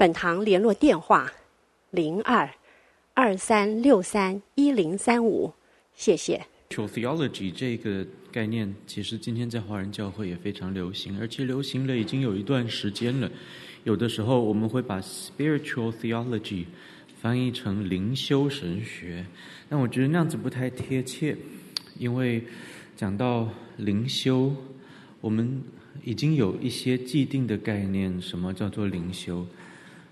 本堂联络电话：零二二三六三一零三五。谢谢。Theology 这个概念，其实今天在华人教会也非常流行，而且流行了已经有一段时间了。有的时候我们会把 Spiritual Theology 翻译成灵修神学，但我觉得那样子不太贴切，因为讲到灵修，我们已经有一些既定的概念，什么叫做灵修？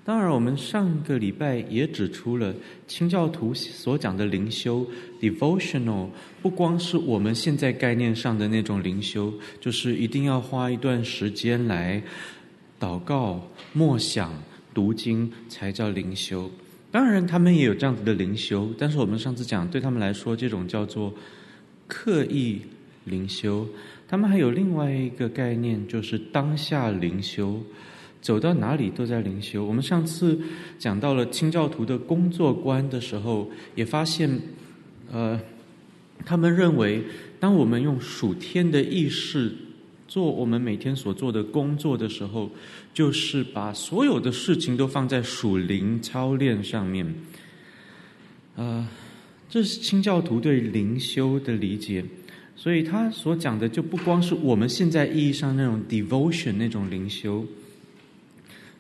当然，我们上个礼拜也指出了清教徒所讲的灵修 （devotional），不光是我们现在概念上的那种灵修，就是一定要花一段时间来祷告、默想、读经才叫灵修。当然，他们也有这样子的灵修，但是我们上次讲，对他们来说，这种叫做刻意灵修。他们还有另外一个概念，就是当下灵修。走到哪里都在灵修。我们上次讲到了清教徒的工作观的时候，也发现，呃，他们认为，当我们用属天的意识做我们每天所做的工作的时候，就是把所有的事情都放在属灵操练上面。呃，这是清教徒对灵修的理解，所以他所讲的就不光是我们现在意义上那种 devotion 那种灵修。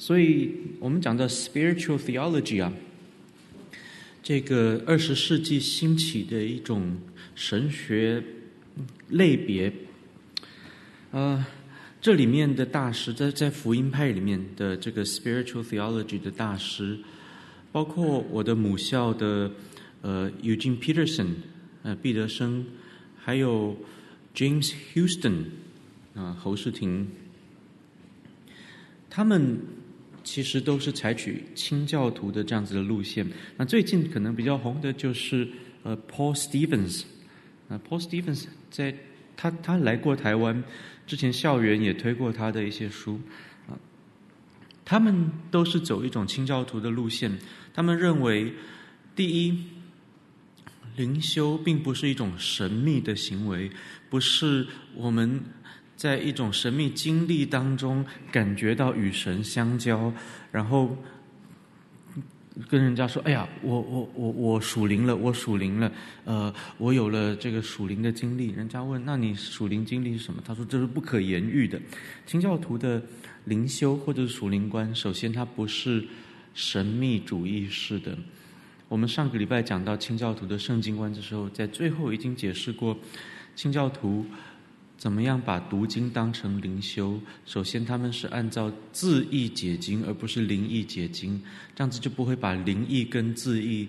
所以我们讲的 spiritual theology 啊，这个二十世纪兴起的一种神学类别，呃，这里面的大师在在福音派里面的这个 spiritual theology 的大师，包括我的母校的呃 Eugene Peterson 呃毕德生，还有 James Houston 啊、侯世廷，他们。其实都是采取清教徒的这样子的路线。那最近可能比较红的就是呃 Paul Stevens，啊 Paul Stevens 在他他来过台湾之前，校园也推过他的一些书啊。他们都是走一种清教徒的路线。他们认为，第一，灵修并不是一种神秘的行为，不是我们。在一种神秘经历当中，感觉到与神相交，然后跟人家说：“哎呀，我我我我属灵了，我属灵了，呃，我有了这个属灵的经历。”人家问：“那你属灵经历是什么？”他说：“这是不可言喻的。”清教徒的灵修或者是属灵观，首先它不是神秘主义式的。我们上个礼拜讲到清教徒的圣经观的时候，在最后已经解释过清教徒。怎么样把读经当成灵修？首先，他们是按照字义解经，而不是灵义解经，这样子就不会把灵义跟字义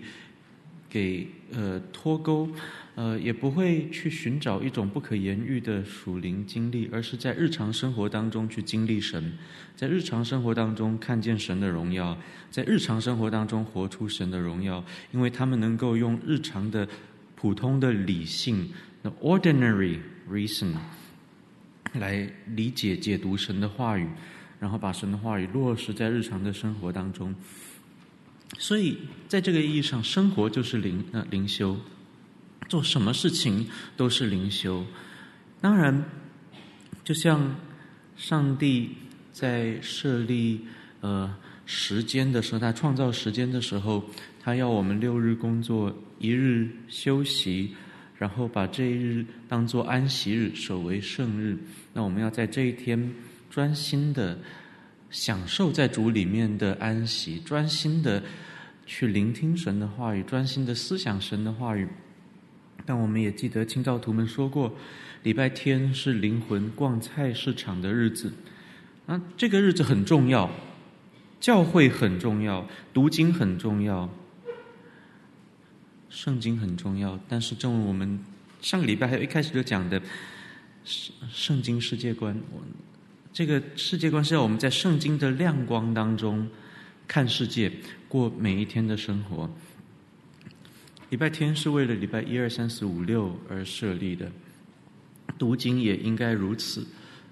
给呃脱钩，呃，也不会去寻找一种不可言喻的属灵经历，而是在日常生活当中去经历神，在日常生活当中看见神的荣耀，在日常生活当中活出神的荣耀，因为他们能够用日常的普通的理性，the ordinary reason。来理解、解读神的话语，然后把神的话语落实在日常的生活当中。所以，在这个意义上，生活就是灵呃灵修，做什么事情都是灵修。当然，就像上帝在设立呃时间的时候，他创造时间的时候，他要我们六日工作，一日休息。然后把这一日当作安息日，守为圣日。那我们要在这一天专心的享受在主里面的安息，专心的去聆听神的话语，专心的思想神的话语。但我们也记得清教徒们说过，礼拜天是灵魂逛菜市场的日子。啊，这个日子很重要，教会很重要，读经很重要。圣经很重要，但是正如我们上个礼拜还有一开始就讲的，圣圣经世界观，我这个世界观是要我们在圣经的亮光当中看世界，过每一天的生活。礼拜天是为了礼拜一二三四五六而设立的，读经也应该如此，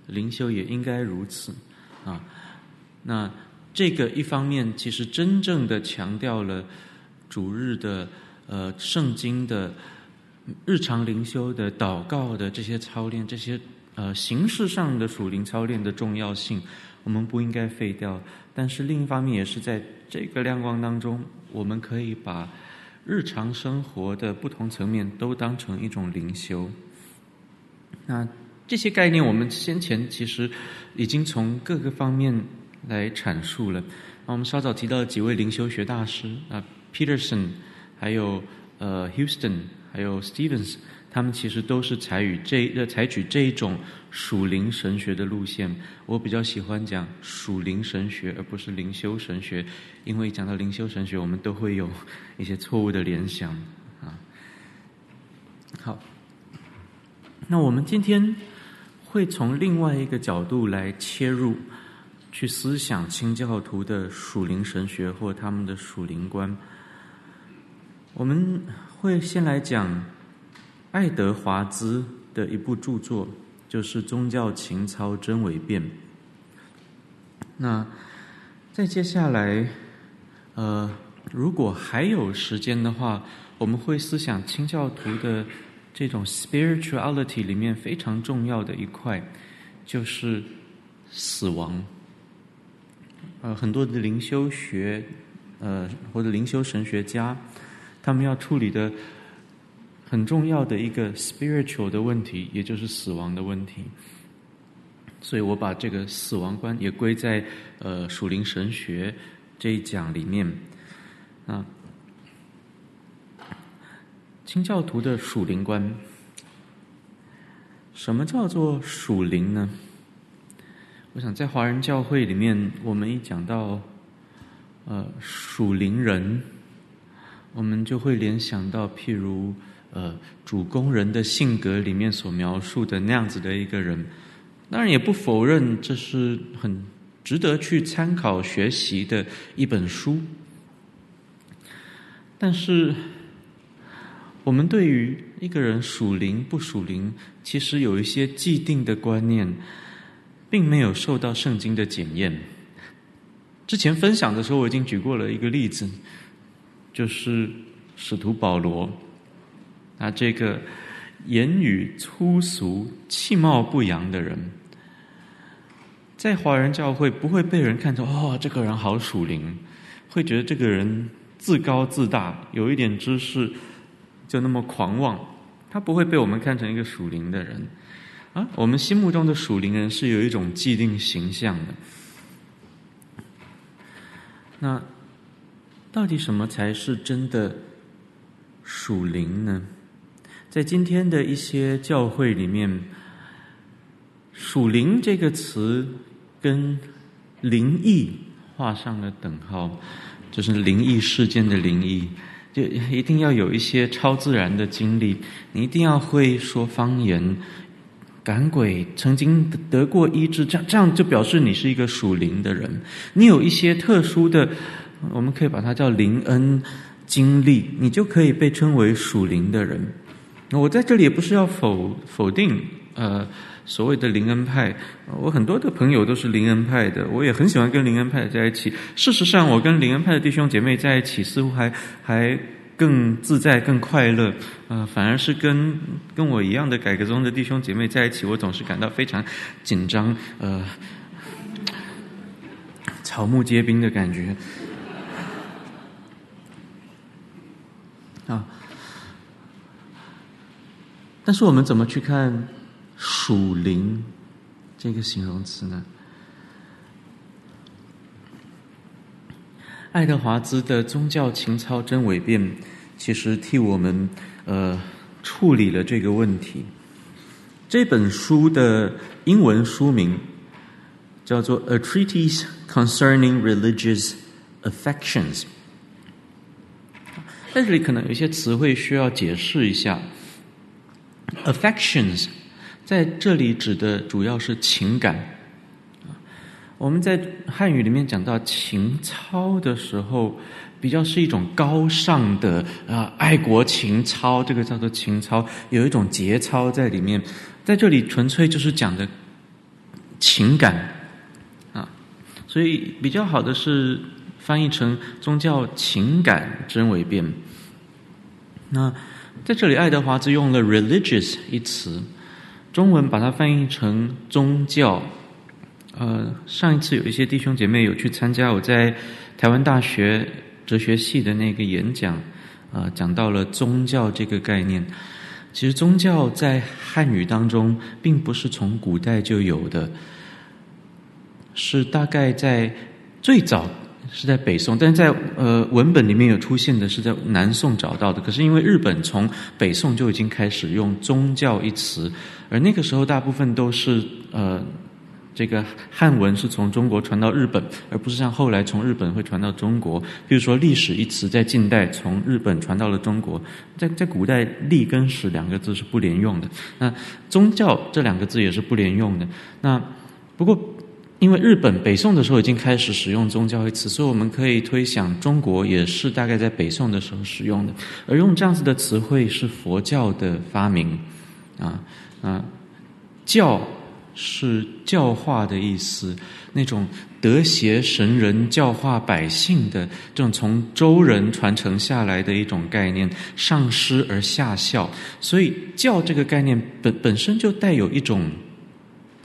灵修也应该如此啊。那这个一方面，其实真正的强调了主日的呃圣经的日常灵修的祷告的这些操练，这些呃形式上的属灵操练的重要性，我们不应该废掉。但是另一方面，也是在这个亮光当中，我们可以把。日常生活的不同层面都当成一种灵修。那这些概念，我们先前其实已经从各个方面来阐述了。那我们稍早提到几位灵修学大师啊，Peterson，还有呃 Houston，还有 Stevens。他们其实都是采取这呃采取这一种属灵神学的路线。我比较喜欢讲属灵神学，而不是灵修神学，因为讲到灵修神学，我们都会有一些错误的联想啊。好，那我们今天会从另外一个角度来切入，去思想清教徒的属灵神学或他们的属灵观。我们会先来讲。爱德华兹的一部著作就是《宗教情操真伪辨》。那再接下来，呃，如果还有时间的话，我们会思想清教徒的这种 spirituality 里面非常重要的一块，就是死亡。呃，很多的灵修学，呃，或者灵修神学家，他们要处理的。很重要的一个 spiritual 的问题，也就是死亡的问题。所以我把这个死亡观也归在呃属灵神学这一讲里面。啊，清教徒的属灵观，什么叫做属灵呢？我想在华人教会里面，我们一讲到呃属灵人，我们就会联想到譬如。呃，主工人的性格里面所描述的那样子的一个人，当然也不否认这是很值得去参考学习的一本书。但是，我们对于一个人属灵不属灵，其实有一些既定的观念，并没有受到圣经的检验。之前分享的时候，我已经举过了一个例子，就是使徒保罗。那这个言语粗俗、其貌不扬的人，在华人教会不会被人看成哦，这个人好属灵，会觉得这个人自高自大，有一点知识就那么狂妄，他不会被我们看成一个属灵的人啊。我们心目中的属灵人是有一种既定形象的。那到底什么才是真的属灵呢？在今天的一些教会里面，“属灵”这个词跟灵异画上了等号，就是灵异事件的灵异，就一定要有一些超自然的经历，你一定要会说方言、赶鬼，曾经得过医治，这样这样就表示你是一个属灵的人。你有一些特殊的，我们可以把它叫灵恩经历，你就可以被称为属灵的人。我在这里也不是要否否定呃所谓的灵恩派，我很多的朋友都是灵恩派的，我也很喜欢跟灵恩派在一起。事实上，我跟灵恩派的弟兄姐妹在一起，似乎还还更自在、更快乐。呃，反而是跟跟我一样的改革宗的弟兄姐妹在一起，我总是感到非常紧张，呃，草木皆兵的感觉。啊。但是我们怎么去看“属灵”这个形容词呢？爱德华兹的《宗教情操真伪辨》其实替我们呃处理了这个问题。这本书的英文书名叫做《A Treatise Concerning Religious Affections》。在这里可能有些词汇需要解释一下。Affections，在这里指的主要是情感。我们在汉语里面讲到情操的时候，比较是一种高尚的啊，爱国情操，这个叫做情操，有一种节操在里面。在这里纯粹就是讲的情感啊，所以比较好的是翻译成宗教情感真伪辨。那在这里，爱德华兹用了 “religious” 一词，中文把它翻译成宗教。呃，上一次有一些弟兄姐妹有去参加我在台湾大学哲学系的那个演讲，啊、呃，讲到了宗教这个概念。其实宗教在汉语当中并不是从古代就有的，是大概在最早是在北宋，但是在呃文本里面有出现的是在南宋找到的。可是因为日本从北宋就已经开始用宗教一词，而那个时候大部分都是呃。这个汉文是从中国传到日本，而不是像后来从日本会传到中国。比如说“历史”一词，在近代从日本传到了中国，在在古代“历”跟“史”两个字是不连用的。那“宗教”这两个字也是不连用的。那不过，因为日本北宋的时候已经开始使用“宗教”一词，所以我们可以推想，中国也是大概在北宋的时候使用的。而用这样子的词汇是佛教的发明啊啊教。是教化的意思，那种德协神人教化百姓的这种从周人传承下来的一种概念，上师而下效，所以教这个概念本本身就带有一种，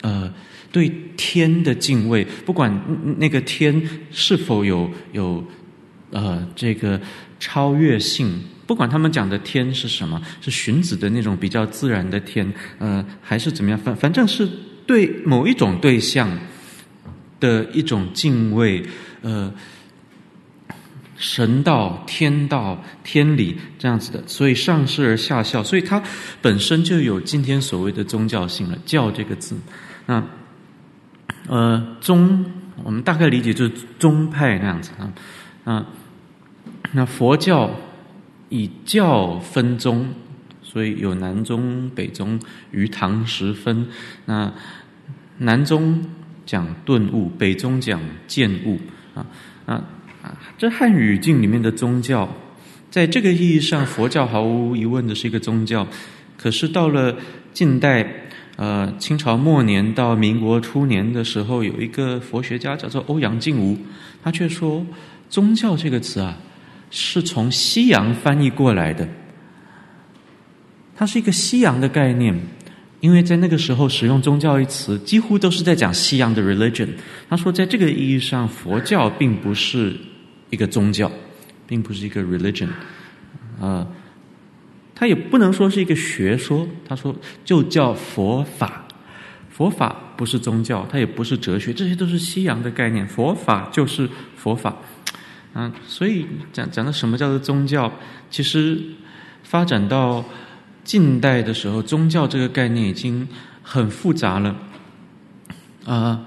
呃，对天的敬畏，不管那个天是否有有呃这个超越性，不管他们讲的天是什么，是荀子的那种比较自然的天，呃，还是怎么样，反反正是。对某一种对象的一种敬畏，呃，神道、天道、天理这样子的，所以上施而下效，所以它本身就有今天所谓的宗教性了。教这个字，那呃宗，我们大概理解就是宗派那样子啊啊。那佛教以教分宗。所以有南宗、北宗，于唐时分。那南宗讲顿悟，北宗讲见悟。啊啊啊！这汉语境里面的宗教，在这个意义上，佛教毫无疑问的是一个宗教。可是到了近代，呃，清朝末年到民国初年的时候，有一个佛学家叫做欧阳靖无，他却说“宗教”这个词啊，是从西洋翻译过来的。它是一个西洋的概念，因为在那个时候使用“宗教”一词，几乎都是在讲西洋的 religion。他说，在这个意义上，佛教并不是一个宗教，并不是一个 religion，啊，他也不能说是一个学说。他说，就叫佛法，佛法不是宗教，它也不是哲学，这些都是西洋的概念。佛法就是佛法，啊，所以讲讲的什么叫做宗教，其实发展到。近代的时候，宗教这个概念已经很复杂了。啊，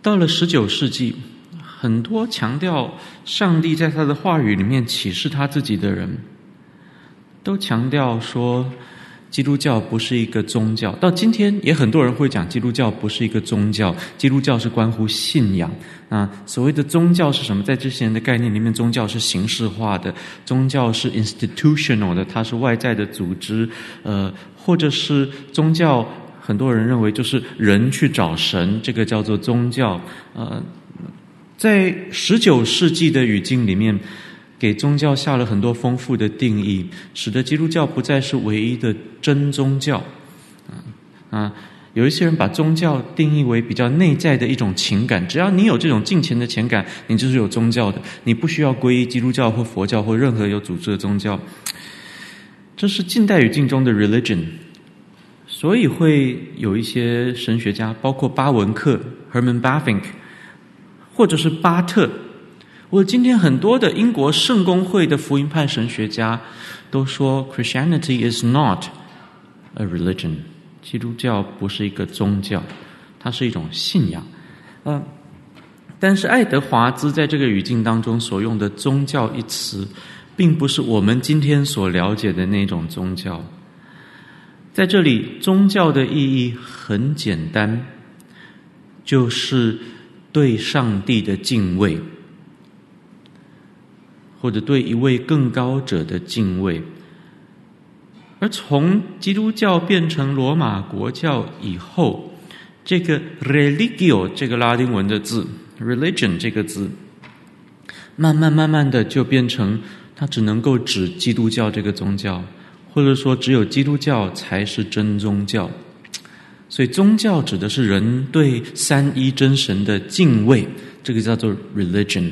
到了十九世纪，很多强调上帝在他的话语里面启示他自己的人，都强调说。基督教不是一个宗教，到今天也很多人会讲基督教不是一个宗教。基督教是关乎信仰啊。所谓的宗教是什么？在这些人的概念里面，宗教是形式化的，宗教是 institutional 的，它是外在的组织。呃，或者是宗教，很多人认为就是人去找神，这个叫做宗教。呃，在十九世纪的语境里面。给宗教下了很多丰富的定义，使得基督教不再是唯一的真宗教。啊，有一些人把宗教定义为比较内在的一种情感，只要你有这种敬虔的情感，你就是有宗教的，你不需要皈依基督教或佛教或任何有组织的宗教。这是近代语境中的 religion，所以会有一些神学家，包括巴文克 （Herman Bavinck） 或者是巴特。我今天很多的英国圣公会的福音派神学家都说，Christianity is not a religion，基督教不是一个宗教，它是一种信仰。嗯，但是爱德华兹在这个语境当中所用的“宗教”一词，并不是我们今天所了解的那种宗教。在这里，宗教的意义很简单。就是对上帝的敬畏，或者对一位更高者的敬畏。而从基督教变成罗马国教以后，这个 religio 这个拉丁文的字，religion 这个字，慢慢慢慢的就变成它只能够指基督教这个宗教，或者说只有基督教才是真宗教。所以宗教指的是人对三一真神的敬畏，这个叫做 religion。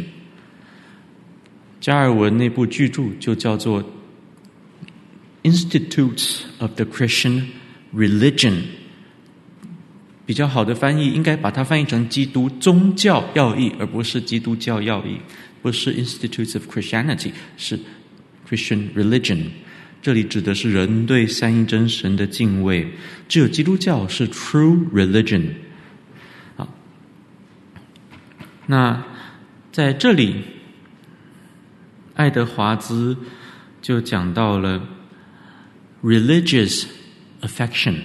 加尔文那部巨著就叫做。Institutes of the Christian Religion，比较好的翻译应该把它翻译成基督宗教要义，而不是基督教要义，不是 Institutes of Christianity，是 Christian Religion。这里指的是人对三一真神的敬畏，只有基督教是 True Religion。好，那在这里，爱德华兹就讲到了。Religious affection，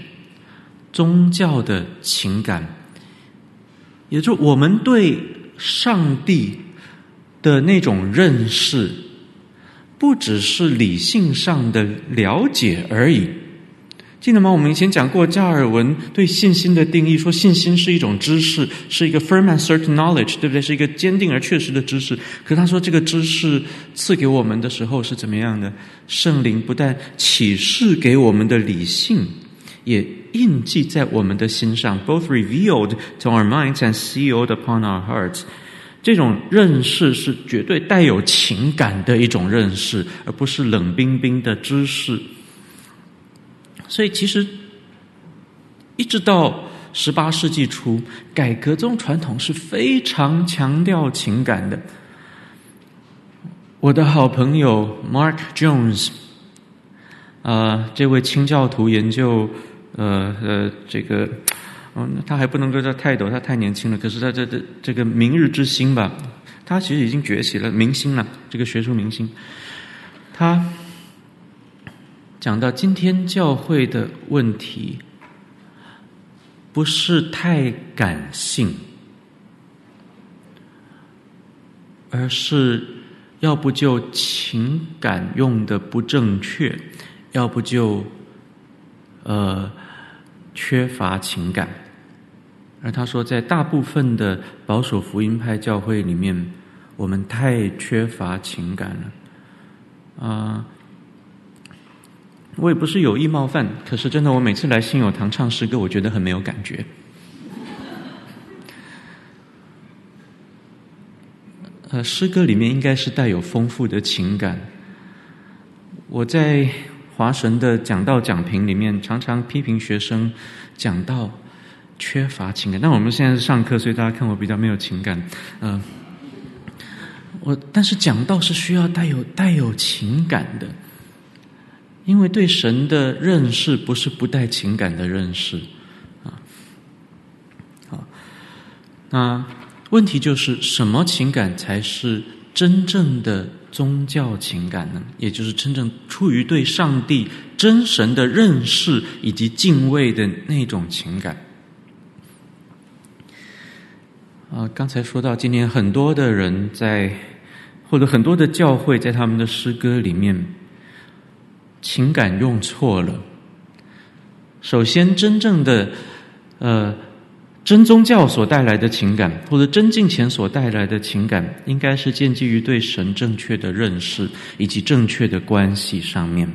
宗教的情感，也就是我们对上帝的那种认识，不只是理性上的了解而已。记得吗？我们以前讲过，加尔文对信心的定义，说信心是一种知识，是一个 firm and certain knowledge，对不对？是一个坚定而确实的知识。可他说，这个知识赐给我们的时候是怎么样的？圣灵不但启示给我们的理性，也印记在我们的心上，both revealed to our minds and sealed upon our hearts。这种认识是绝对带有情感的一种认识，而不是冷冰冰的知识。所以，其实一直到十八世纪初，改革宗传统是非常强调情感的。我的好朋友 Mark Jones，啊、这位清教徒研究，呃呃，这个，嗯，他还不能够叫泰斗，他太年轻了。可是他这这这个明日之星吧，他其实已经崛起了，明星了，这个学术明星，他。讲到今天教会的问题，不是太感性，而是要不就情感用的不正确，要不就呃缺乏情感。而他说，在大部分的保守福音派教会里面，我们太缺乏情感了，啊、我也不是有意冒犯，可是真的，我每次来信友堂唱诗歌，我觉得很没有感觉。呃，诗歌里面应该是带有丰富的情感。我在华神的讲道讲评里面，常常批评学生讲道缺乏情感。但我们现在是上课，所以大家看我比较没有情感。嗯、我但是讲道是需要带有带有情感的。因为对神的认识不是不带情感的认识，啊，好，那问题就是什么情感才是真正的宗教情感呢？也就是真正出于对上帝真神的认识以及敬畏的那种情感。啊，刚才说到今天很多的人在，或者很多的教会在他们的诗歌里面。情感用错了。首先，真正的呃真宗教所带来的情感，或者真敬虔所带来的情感，应该是建基于对神正确的认识以及正确的关系上面。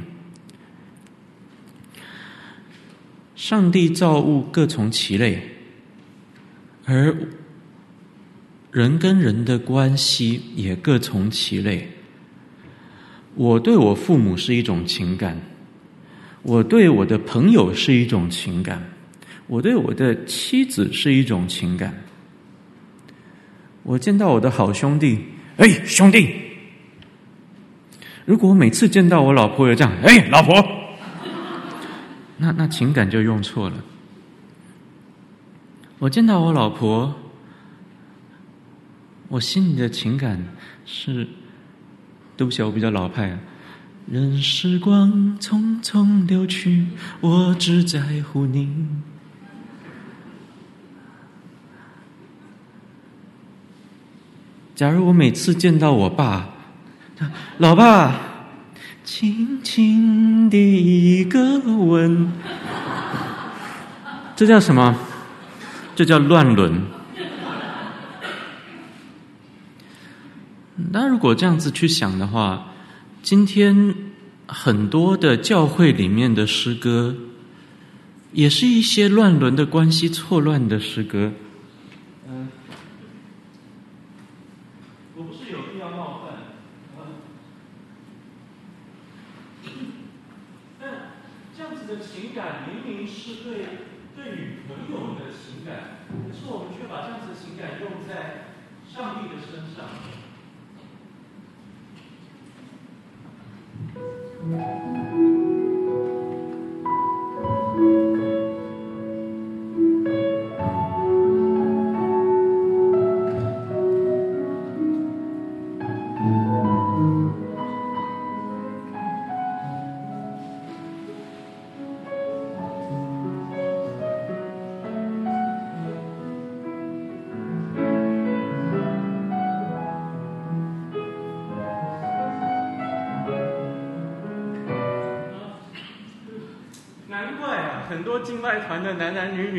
上帝造物各从其类，而人跟人的关系也各从其类。我对我父母是一种情感，我对我的朋友是一种情感，我对我的妻子是一种情感。我见到我的好兄弟，哎，兄弟！如果我每次见到我老婆也这样，哎，老婆，那那情感就用错了。我见到我老婆，我心里的情感是。对不起我比较老派。任时光匆匆流去我只在乎你。假如我每次见到我爸老爸轻轻的一个吻。这叫什么？这叫乱伦。那如果这样子去想的话，今天很多的教会里面的诗歌，也是一些乱伦的关系错乱的诗歌。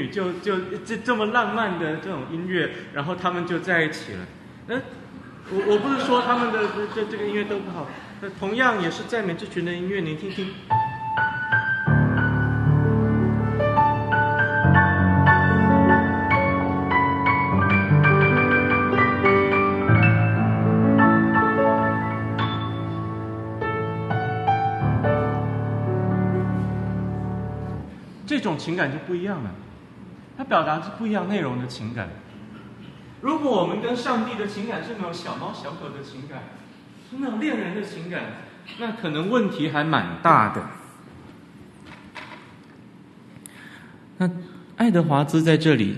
就就这这么浪漫的这种音乐，然后他们就在一起了。那我我不是说他们的这这个音乐都不好，那同样也是赞美之群的音乐，您听听。这种情感就不一样了，它表达是不一样内容的情感。如果我们跟上帝的情感是那种小猫小狗的情感，是那种恋人的情感，那可能问题还蛮大的。那爱德华兹在这里，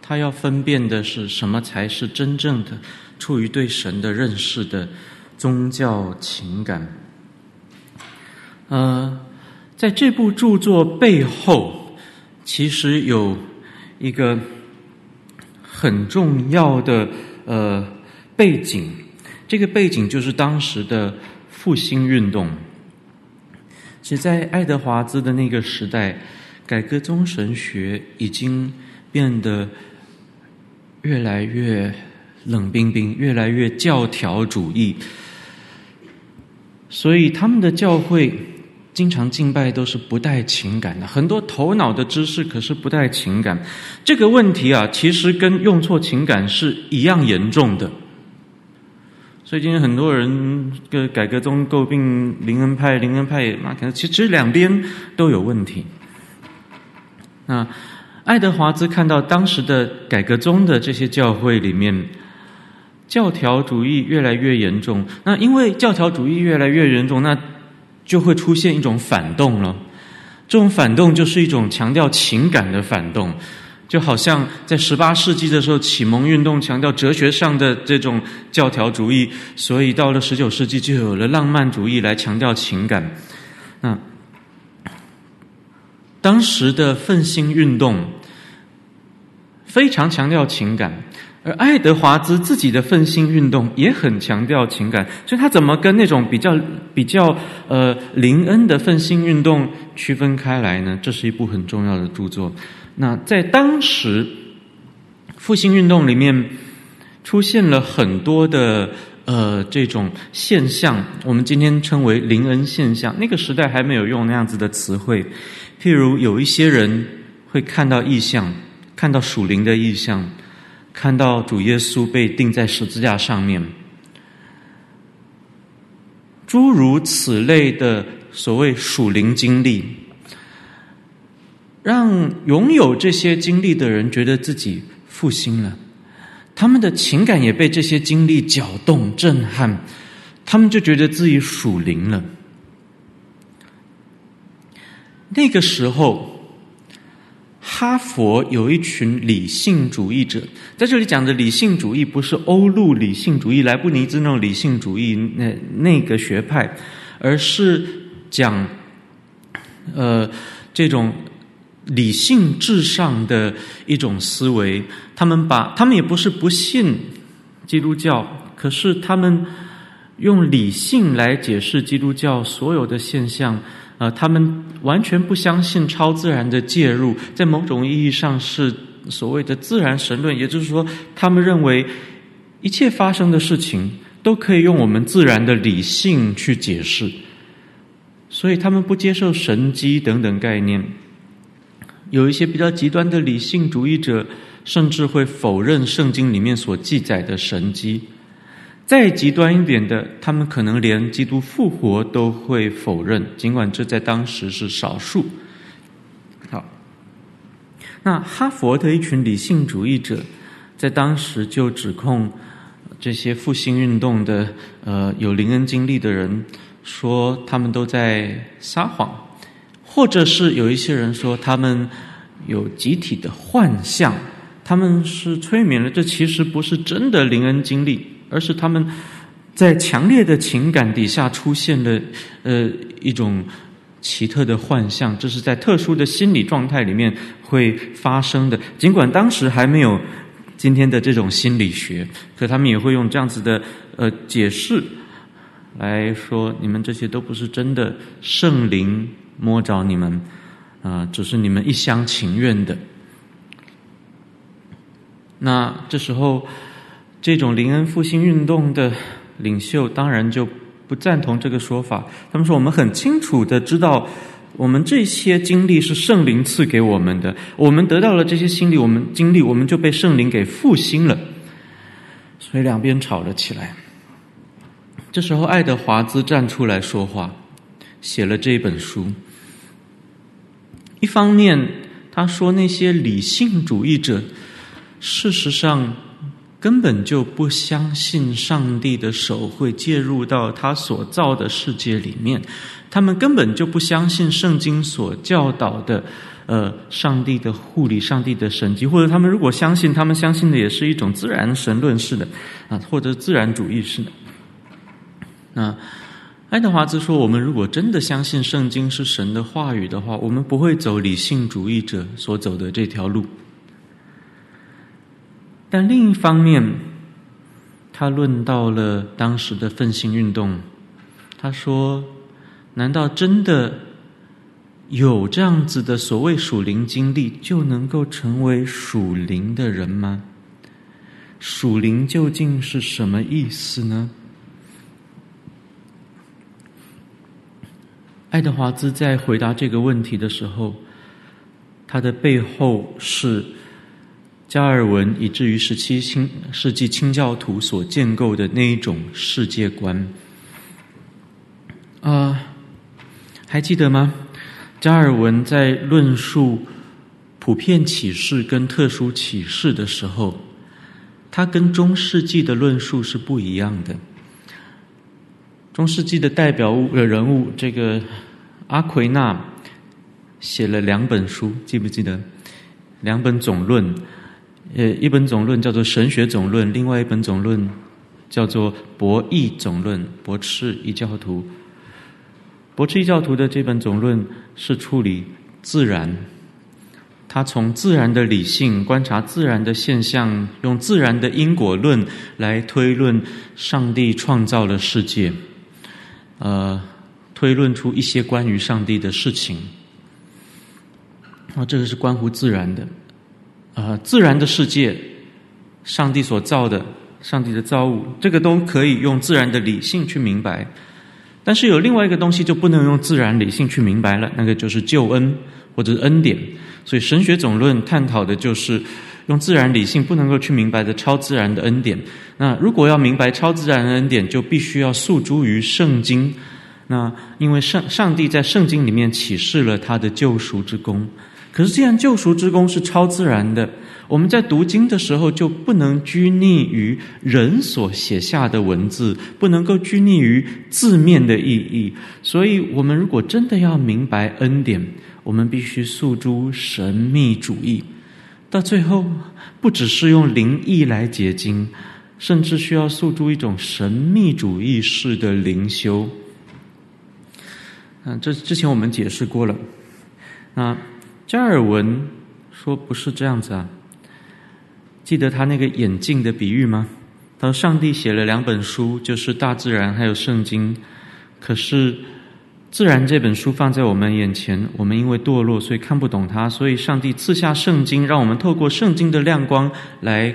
他要分辨的是什么才是真正的出于对神的认识的宗教情感？呃。在这部著作背后，其实有一个很重要的呃背景，这个背景就是当时的复兴运动。其实，在爱德华兹的那个时代，改革宗神学已经变得越来越冷冰冰，越来越教条主义，所以他们的教会。经常敬拜都是不带情感的，很多头脑的知识可是不带情感。这个问题啊，其实跟用错情感是一样严重的。所以今天很多人跟改革宗诟病灵恩派，灵恩派也嘛，可能其实两边都有问题。那爱德华兹看到当时的改革宗的这些教会里面，教条主义越来越严重。那因为教条主义越来越严重，那就会出现一种反动了，这种反动就是一种强调情感的反动，就好像在十八世纪的时候，启蒙运动强调哲学上的这种教条主义，所以到了十九世纪就有了浪漫主义来强调情感。那当时的愤兴运动非常强调情感。而爱德华兹自己的奋兴运动也很强调情感，所以他怎么跟那种比较比较呃林恩的奋兴运动区分开来呢？这是一部很重要的著作。那在当时复兴运动里面出现了很多的呃这种现象，我们今天称为林恩现象。那个时代还没有用那样子的词汇，譬如有一些人会看到异象，看到属灵的异象。看到主耶稣被钉在十字架上面，诸如此类的所谓属灵经历，让拥有这些经历的人觉得自己复兴了，他们的情感也被这些经历搅动、震撼，他们就觉得自己属灵了。那个时候。哈佛有一群理性主义者，在这里讲的理性主义不是欧陆理性主义、莱布尼兹那种理性主义那那个学派，而是讲呃这种理性至上的一种思维。他们把他们也不是不信基督教，可是他们用理性来解释基督教所有的现象，呃，他们完全不相信超自然的介入，在某种意义上是所谓的自然神论，也就是说，他们认为一切发生的事情都可以用我们自然的理性去解释，所以他们不接受神迹等等概念。有一些比较极端的理性主义者，甚至会否认圣经里面所记载的神迹。再极端一点的，他们可能连基督复活都会否认，尽管这在当时是少数。好，那哈佛的一群理性主义者，在当时就指控这些复兴运动的呃有灵恩经历的人，说他们都在撒谎。或者是有一些人说他们有集体的幻象，他们是催眠了。这其实不是真的灵恩经历，而是他们在强烈的情感底下出现了呃一种奇特的幻象，这是在特殊的心理状态里面会发生的。尽管当时还没有今天的这种心理学，可他们也会用这样子的呃解释来说，你们这些都不是真的圣灵。摸着你们，啊、呃，只是你们一厢情愿的。那这时候，这种灵恩复兴运动的领袖当然就不赞同这个说法。他们说：“我们很清楚的知道，我们这些经历是圣灵赐给我们的。我们得到了这些心理，我们经历，我们就被圣灵给复兴了。”所以两边吵了起来。这时候，爱德华兹站出来说话。写了这本书。一方面，他说那些理性主义者，事实上根本就不相信上帝的手会介入到他所造的世界里面，他们根本就不相信圣经所教导的，呃，上帝的护理、上帝的神迹，或者他们如果相信，他们相信的也是一种自然神论式的，啊，或者自然主义式的，那。爱德华兹说：“我们如果真的相信圣经是神的话语的话，我们不会走理性主义者所走的这条路。但另一方面，他论到了当时的奋兴运动。他说：‘难道真的有这样子的所谓属灵经历，就能够成为属灵的人吗？属灵究竟是什么意思呢？’”爱德华兹在回答这个问题的时候，他的背后是加尔文以至于十七世纪清教徒所建构的那一种世界观。啊、还记得吗？加尔文在论述普遍启示跟特殊启示的时候，他跟中世纪的论述是不一样的。中世纪的代表物的人物，这个阿奎那写了两本书，记不记得？两本总论，呃，一本总论叫做《神学总论》，另外一本总论叫做《博弈总论》。驳斥异教徒，驳斥异教徒的这本总论是处理自然，他从自然的理性观察自然的现象，用自然的因果论来推论上帝创造了世界。呃，推论出一些关于上帝的事情，啊，这个是关乎自然的，呃，自然的世界，上帝所造的，上帝的造物，这个都可以用自然的理性去明白，但是有另外一个东西就不能用自然理性去明白了，那个就是救恩或者恩典。所以神学总论探讨的就是用自然理性不能够去明白的超自然的恩典。那如果要明白超自然的恩典，就必须要诉诸于圣经。那因为上上帝在圣经里面启示了他的救赎之功。可是，既然救赎之功是超自然的，我们在读经的时候就不能拘泥于人所写下的文字，不能够拘泥于字面的意义。所以，我们如果真的要明白恩典，我们必须诉诸神秘主义。到最后，不只是用灵意来解经。甚至需要诉诸一种神秘主义式的灵修。嗯，这之前我们解释过了。那加尔文说不是这样子啊。记得他那个眼镜的比喻吗？他说：“上帝写了两本书，就是大自然还有圣经。可是，自然这本书放在我们眼前，我们因为堕落，所以看不懂它。所以，上帝赐下圣经，让我们透过圣经的亮光来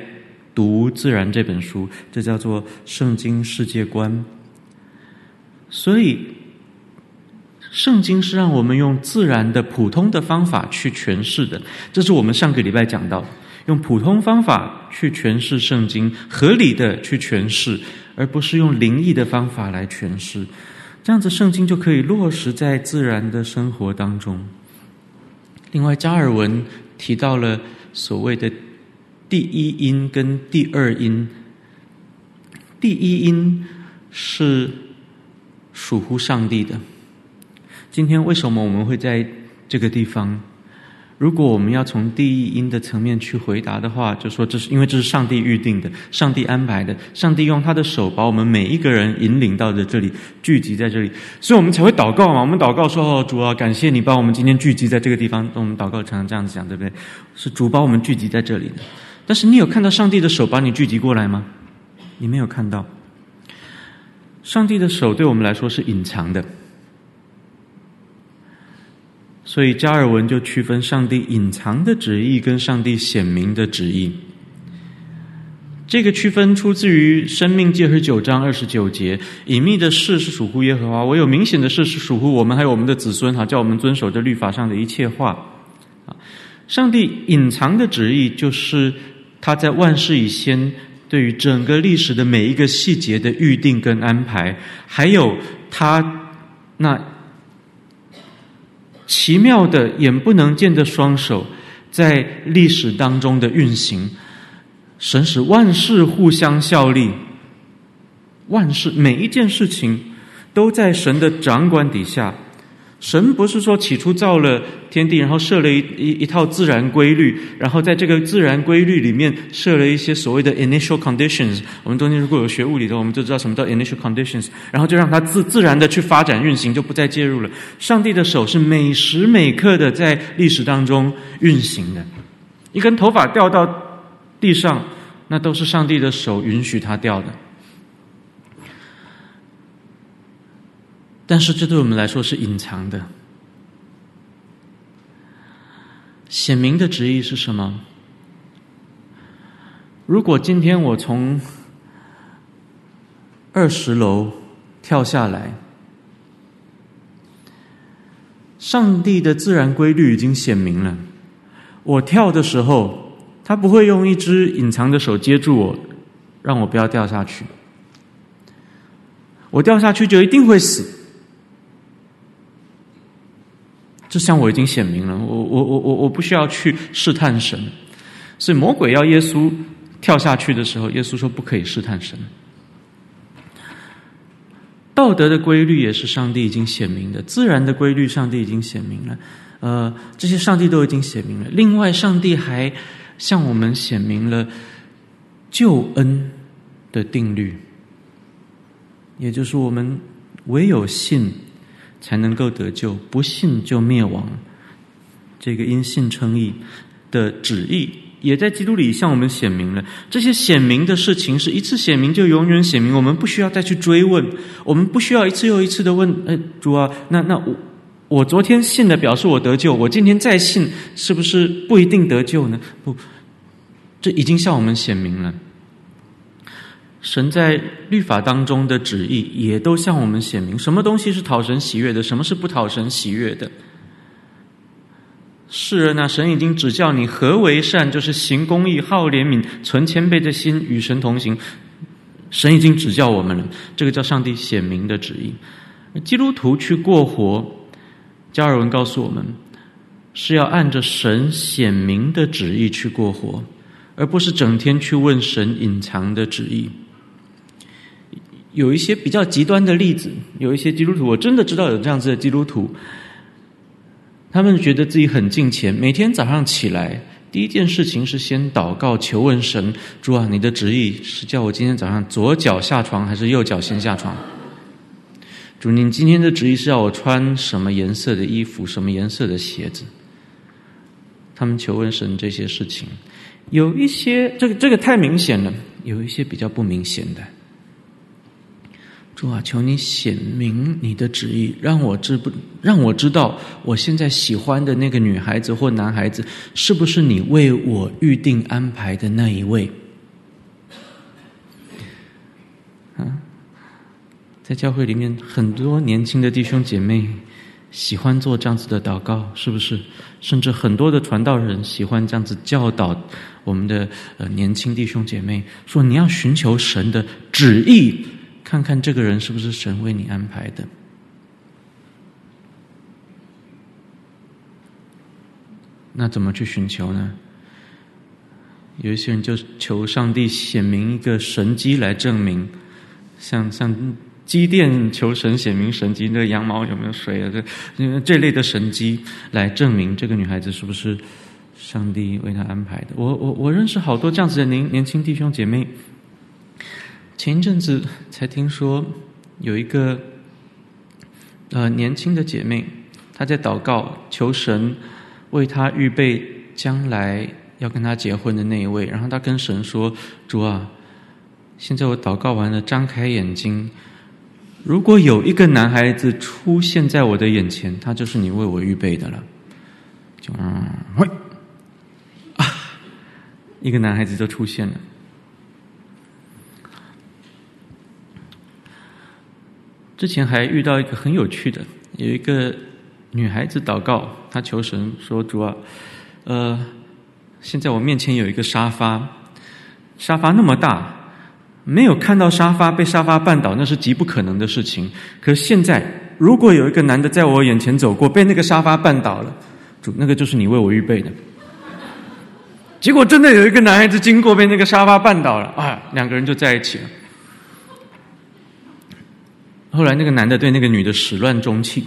读自然这本书。这叫做圣经世界观。所以，圣经是让我们用自然的普通的方法去诠释的。这是我们上个礼拜讲到。”用普通方法去诠释圣经，合理的去诠释，而不是用灵异的方法来诠释，这样子圣经就可以落实在自然的生活当中。另外，加尔文提到了所谓的第一因跟第二因。第一因是属乎上帝的。今天为什么我们会在这个地方？如果我们要从第一因的层面去回答的话，就说这是因为这是上帝预定的，上帝安排的，上帝用他的手把我们每一个人引领到的这里，聚集在这里，所以我们才会祷告嘛。我们祷告说：“哦，主啊，感谢你把我们今天聚集在这个地方。”我们祷告常常这样子讲，对不对？是主把我们聚集在这里的。但是你有看到上帝的手把你聚集过来吗？你没有看到。上帝的手对我们来说是隐藏的。所以加尔文就区分上帝隐藏的旨意跟上帝显明的旨意。这个区分出自于《生命记》二十九章二十九节：“隐秘的事是属乎耶和华，唯有明显的事是属乎我们，还有我们的子孙。”哈，叫我们遵守这律法上的一切话。啊，上帝隐藏的旨意就是他在万事以先对于整个历史的每一个细节的预定跟安排，还有他那。奇妙的眼不能见的双手，在历史当中的运行，神使万事互相效力，万事每一件事情都在神的掌管底下。神不是说起初造了天地，然后设了一一一套自然规律，然后在这个自然规律里面设了一些所谓的 initial conditions。我们中间如果有学物理的，我们就知道什么叫 initial conditions。然后就让它自自然的去发展运行，就不再介入了。上帝的手是每时每刻的在历史当中运行的。一根头发掉到地上，那都是上帝的手允许它掉的。但是这对我们来说是隐藏的，显明的旨意是什么？如果今天我从二十楼跳下来，上帝的自然规律已经显明了。我跳的时候，他不会用一只隐藏的手接住我，让我不要掉下去。我掉下去就一定会死。这向我已经显明了，我我我我我不需要去试探神，所以魔鬼要耶稣跳下去的时候，耶稣说不可以试探神。道德的规律也是上帝已经显明的，自然的规律上帝已经显明了，呃，这些上帝都已经显明了。另外，上帝还向我们显明了救恩的定律，也就是我们唯有信。才能够得救，不信就灭亡。这个因信称义的旨意，也在基督里向我们显明了。这些显明的事情，是一次显明就永远显明，我们不需要再去追问，我们不需要一次又一次的问：哎，主啊，那那我我昨天信的表示我得救，我今天再信，是不是不一定得救呢？不，这已经向我们显明了。神在律法当中的旨意，也都向我们显明，什么东西是讨神喜悦的，什么是不讨神喜悦的。是啊，那神已经指教你何为善，就是行公义、好怜悯、存谦卑的心，与神同行。神已经指教我们了，这个叫上帝显明的旨意。基督徒去过活，加尔文告诉我们，是要按着神显明的旨意去过活，而不是整天去问神隐藏的旨意。有一些比较极端的例子，有一些基督徒，我真的知道有这样子的基督徒，他们觉得自己很敬虔，每天早上起来第一件事情是先祷告求问神：主啊，你的旨意是叫我今天早上左脚下床还是右脚先下床？主，您今天的旨意是要我穿什么颜色的衣服，什么颜色的鞋子？他们求问神这些事情，有一些这个这个太明显了。有一些比较不明显的。主啊，求你显明你的旨意，让我知不让我知道，我现在喜欢的那个女孩子或男孩子，是不是你为我预定安排的那一位？啊，在教会里面，很多年轻的弟兄姐妹喜欢做这样子的祷告，是不是？甚至很多的传道人喜欢这样子教导我们的呃年轻弟兄姐妹，说你要寻求神的旨意。看看这个人是不是神为你安排的？那怎么去寻求呢？有一些人就求上帝显明一个神迹来证明，像像机电求神显明神迹，那羊毛有没有水啊？这这类的神迹来证明这个女孩子是不是上帝为她安排的？我我我认识好多这样子的年年轻弟兄姐妹。前一阵子才听说，有一个呃年轻的姐妹，她在祷告求神为她预备将来要跟她结婚的那一位。然后她跟神说：“主啊，现在我祷告完了，张开眼睛，如果有一个男孩子出现在我的眼前，他就是你为我预备的了。”就嗯，喂啊，一个男孩子就出现了。之前还遇到一个很有趣的，有一个女孩子祷告，她求神说：“主啊，呃，现在我面前有一个沙发，沙发那么大，没有看到沙发被沙发绊倒，那是极不可能的事情。可是现在，如果有一个男的在我眼前走过，被那个沙发绊倒了，主，那个就是你为我预备的。结果真的有一个男孩子经过，被那个沙发绊倒了，啊，两个人就在一起了。”后来那个男的对那个女的始乱终弃，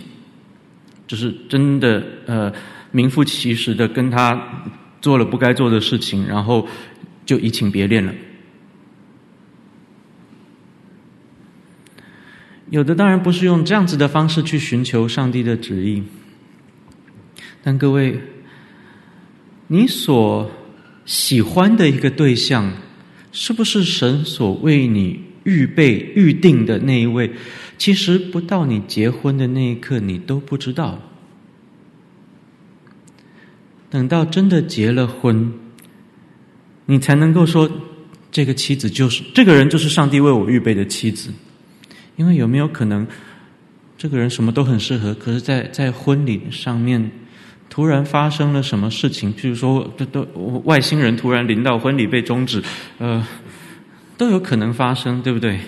就是真的呃名副其实的跟他做了不该做的事情，然后就移情别恋了。有的当然不是用这样子的方式去寻求上帝的旨意，但各位，你所喜欢的一个对象，是不是神所为你预备预定的那一位？其实不到你结婚的那一刻，你都不知道。等到真的结了婚，你才能够说，这个妻子就是这个人，就是上帝为我预备的妻子。因为有没有可能，这个人什么都很适合，可是在在婚礼上面突然发生了什么事情？譬如说，都都外星人突然临到，婚礼被终止，呃，都有可能发生，对不对？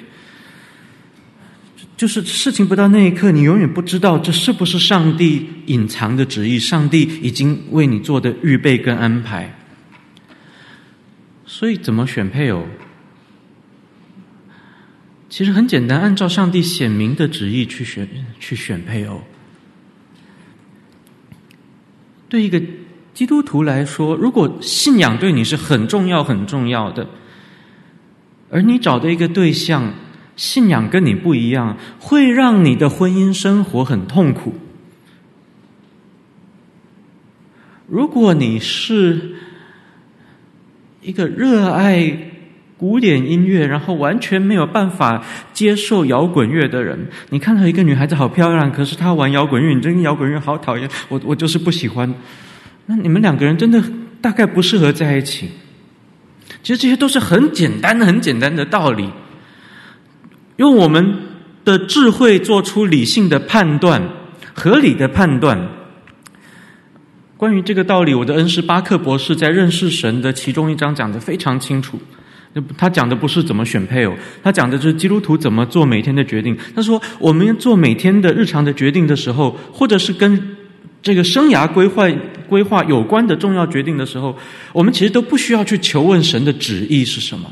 就是事情不到那一刻，你永远不知道这是不是上帝隐藏的旨意，上帝已经为你做的预备跟安排。所以，怎么选配偶？其实很简单，按照上帝显明的旨意去选，去选配偶。对一个基督徒来说，如果信仰对你是很重要、很重要的，而你找的一个对象，信仰跟你不一样，会让你的婚姻生活很痛苦。如果你是一个热爱古典音乐，然后完全没有办法接受摇滚乐的人，你看到一个女孩子好漂亮，可是她玩摇滚乐，你这个摇滚乐好讨厌，我我就是不喜欢。那你们两个人真的大概不适合在一起。其实这些都是很简单的、很简单的道理。用我们的智慧做出理性的判断，合理的判断。关于这个道理，我的恩师巴克博士在认识神的其中一章讲得非常清楚。他讲的不是怎么选配偶，他讲的就是基督徒怎么做每天的决定。他说，我们做每天的日常的决定的时候，或者是跟这个生涯规划规划有关的重要决定的时候，我们其实都不需要去求问神的旨意是什么。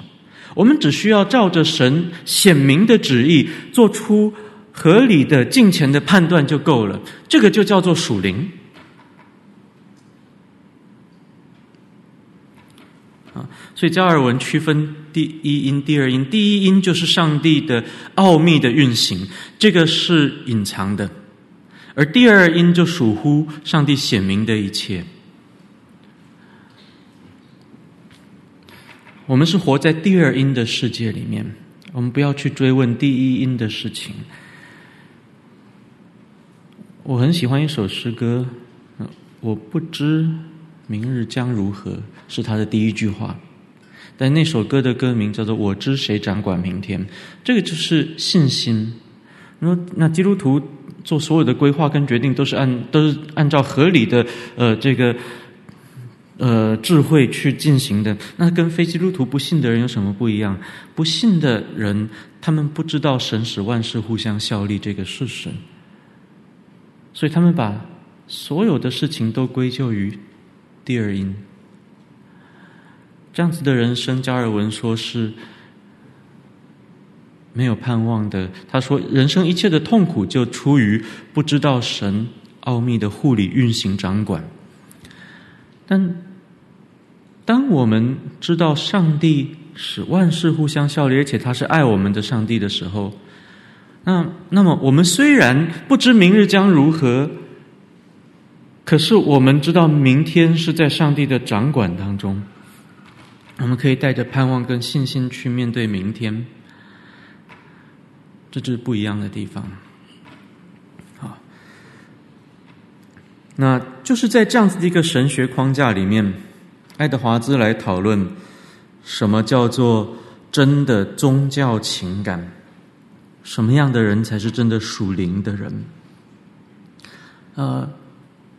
我们只需要照着神显明的旨意，做出合理的敬虔的判断就够了。这个就叫做属灵。啊，所以加尔文区分第一音、第二音。第一音就是上帝的奥秘的运行，这个是隐藏的；而第二音就属乎上帝显明的一切。我们是活在第二因的世界里面，我们不要去追问第一因的事情。我很喜欢一首诗歌，我不知明日将如何，是他的第一句话。但那首歌的歌名叫做《我知谁掌管明天》，这个就是信心。那那基督徒做所有的规划跟决定，都是按都是按照合理的呃这个呃智慧去进行的。那跟非基督徒不信的人有什么不一样？不信的人，他们不知道神使万事互相效力这个事实，所以他们把所有的事情都归咎于第二因。这样子的人生，加尔文说是没有盼望的。他说，人生一切的痛苦就出于不知道神奥秘的护理、运行、掌管。但当我们知道上帝使万事互相效力，而且他是爱我们的上帝的时候，那那么我们虽然不知明日将如何，可是我们知道明天是在上帝的掌管当中。我们可以带着盼望跟信心去面对明天，这就是不一样的地方。好，那就是在这样子的一个神学框架里面，爱德华兹来讨论什么叫做真的宗教情感，什么样的人才是真的属灵的人。呃，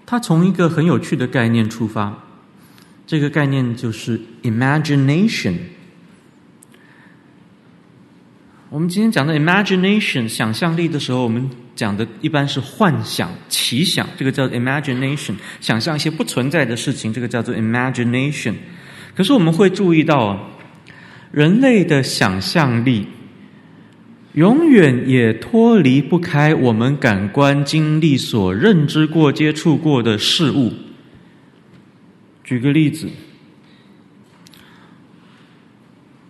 他从一个很有趣的概念出发。这个概念就是 imagination。我们今天讲的 imagination 想象力的时候，我们讲的一般是幻想、奇想，这个叫 imagination。想象一些不存在的事情，这个叫做 imagination。可是我们会注意到，人类的想象力永远也脱离不开我们感官经历所认知过、接触过的事物。举个例子，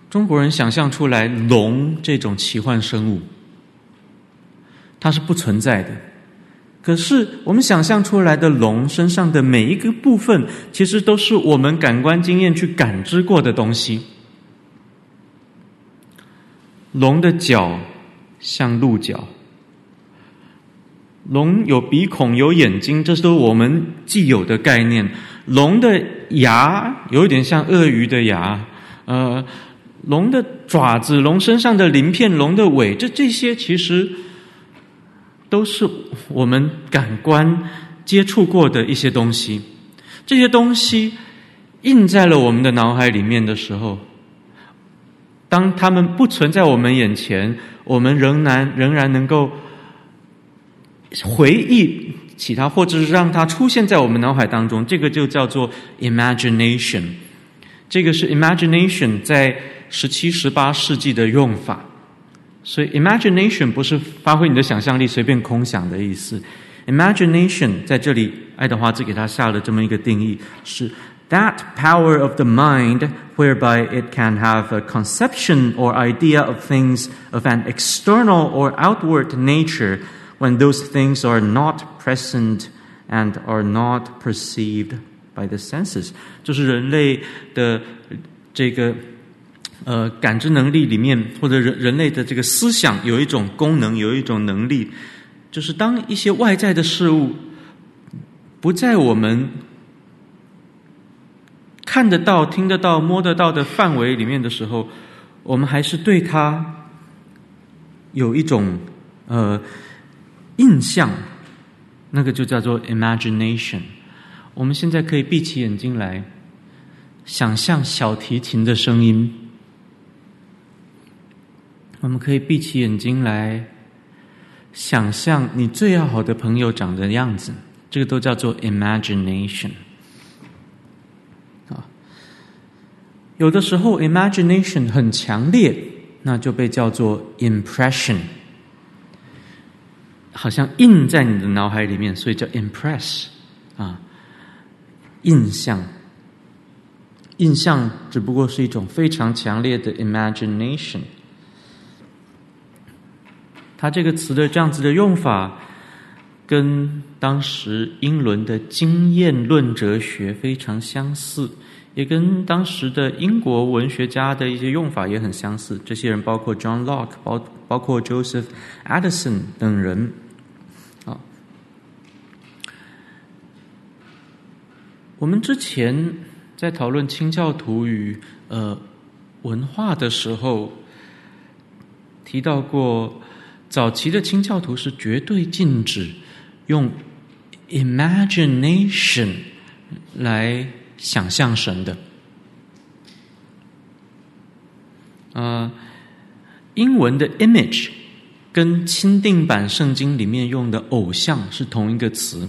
中国人想象出来龙这种奇幻生物，它是不存在的。可是我们想象出来的龙身上的每一个部分，其实都是我们感官经验去感知过的东西。龙的脚像鹿角，龙有鼻孔、有眼睛，这是我们既有的概念。龙的牙有点像鳄鱼的牙，呃，龙的爪子、龙身上的鳞片、龙的尾，这这些其实都是我们感官接触过的一些东西。这些东西印在了我们的脑海里面的时候，当它们不存在我们眼前，我们仍然仍然能够回忆。起它，或者是让它出现在我们脑海当中，这个就叫做 imagination。这个是 imagination 在十七、十八世纪的用法。所以 imagination 不是发挥你的想象力、随便空想的意思。imagination 在这里，爱德华兹给他下了这么一个定义：是 that power of the mind whereby it can have a conception or idea of things of an external or outward nature。When those things are not present and are not perceived by the senses，就是人类的这个 呃感知能力里面，或者人人类的这个思想有一种功能，有一种能力，就是当一些外在的事物不在我们看得到、听得到、摸得到的范围里面的时候，我们还是对它有一种呃。印象，那个就叫做 imagination。我们现在可以闭起眼睛来，想象小提琴的声音。我们可以闭起眼睛来，想象你最要好的朋友长的样子。这个都叫做 imagination。啊，有的时候 imagination 很强烈，那就被叫做 impression。好像印在你的脑海里面，所以叫 impress 啊，印象。印象只不过是一种非常强烈的 imagination。它这个词的这样子的用法，跟当时英伦的经验论哲学非常相似。也跟当时的英国文学家的一些用法也很相似。这些人包括 John Locke，包包括 Joseph Addison 等人。啊，我们之前在讨论清教徒与呃文化的时候，提到过，早期的清教徒是绝对禁止用 imagination 来。想象神的，啊、英文的 image 跟钦定版圣经里面用的偶像是同一个词，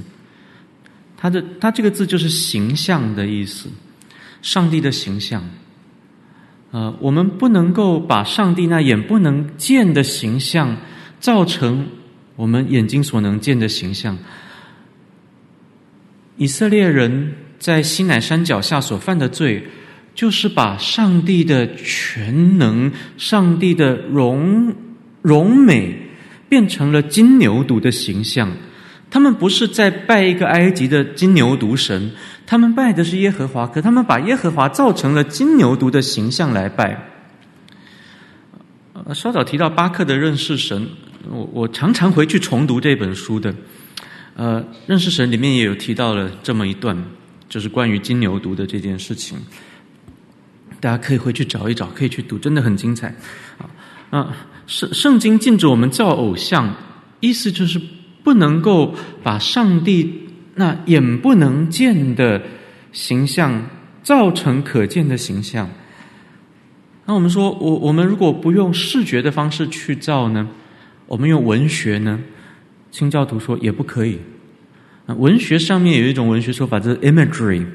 它的它这个字就是形象的意思，上帝的形象。呃，我们不能够把上帝那眼不能见的形象造成我们眼睛所能见的形象。以色列人。在西乃山脚下所犯的罪，就是把上帝的全能、上帝的荣荣美，变成了金牛犊的形象。他们不是在拜一个埃及的金牛犊神，他们拜的是耶和华，可他们把耶和华造成了金牛犊的形象来拜。稍早提到巴克的认识神，我我常常回去重读这本书的。呃，认识神里面也有提到了这么一段。就是关于金牛犊的这件事情，大家可以回去找一找，可以去读，真的很精彩啊！啊，圣圣经禁止我们造偶像，意思就是不能够把上帝那眼不能见的形象造成可见的形象。那我们说，我我们如果不用视觉的方式去造呢？我们用文学呢？清教徒说也不可以。文学上面有一种文学说法，就是 imagery，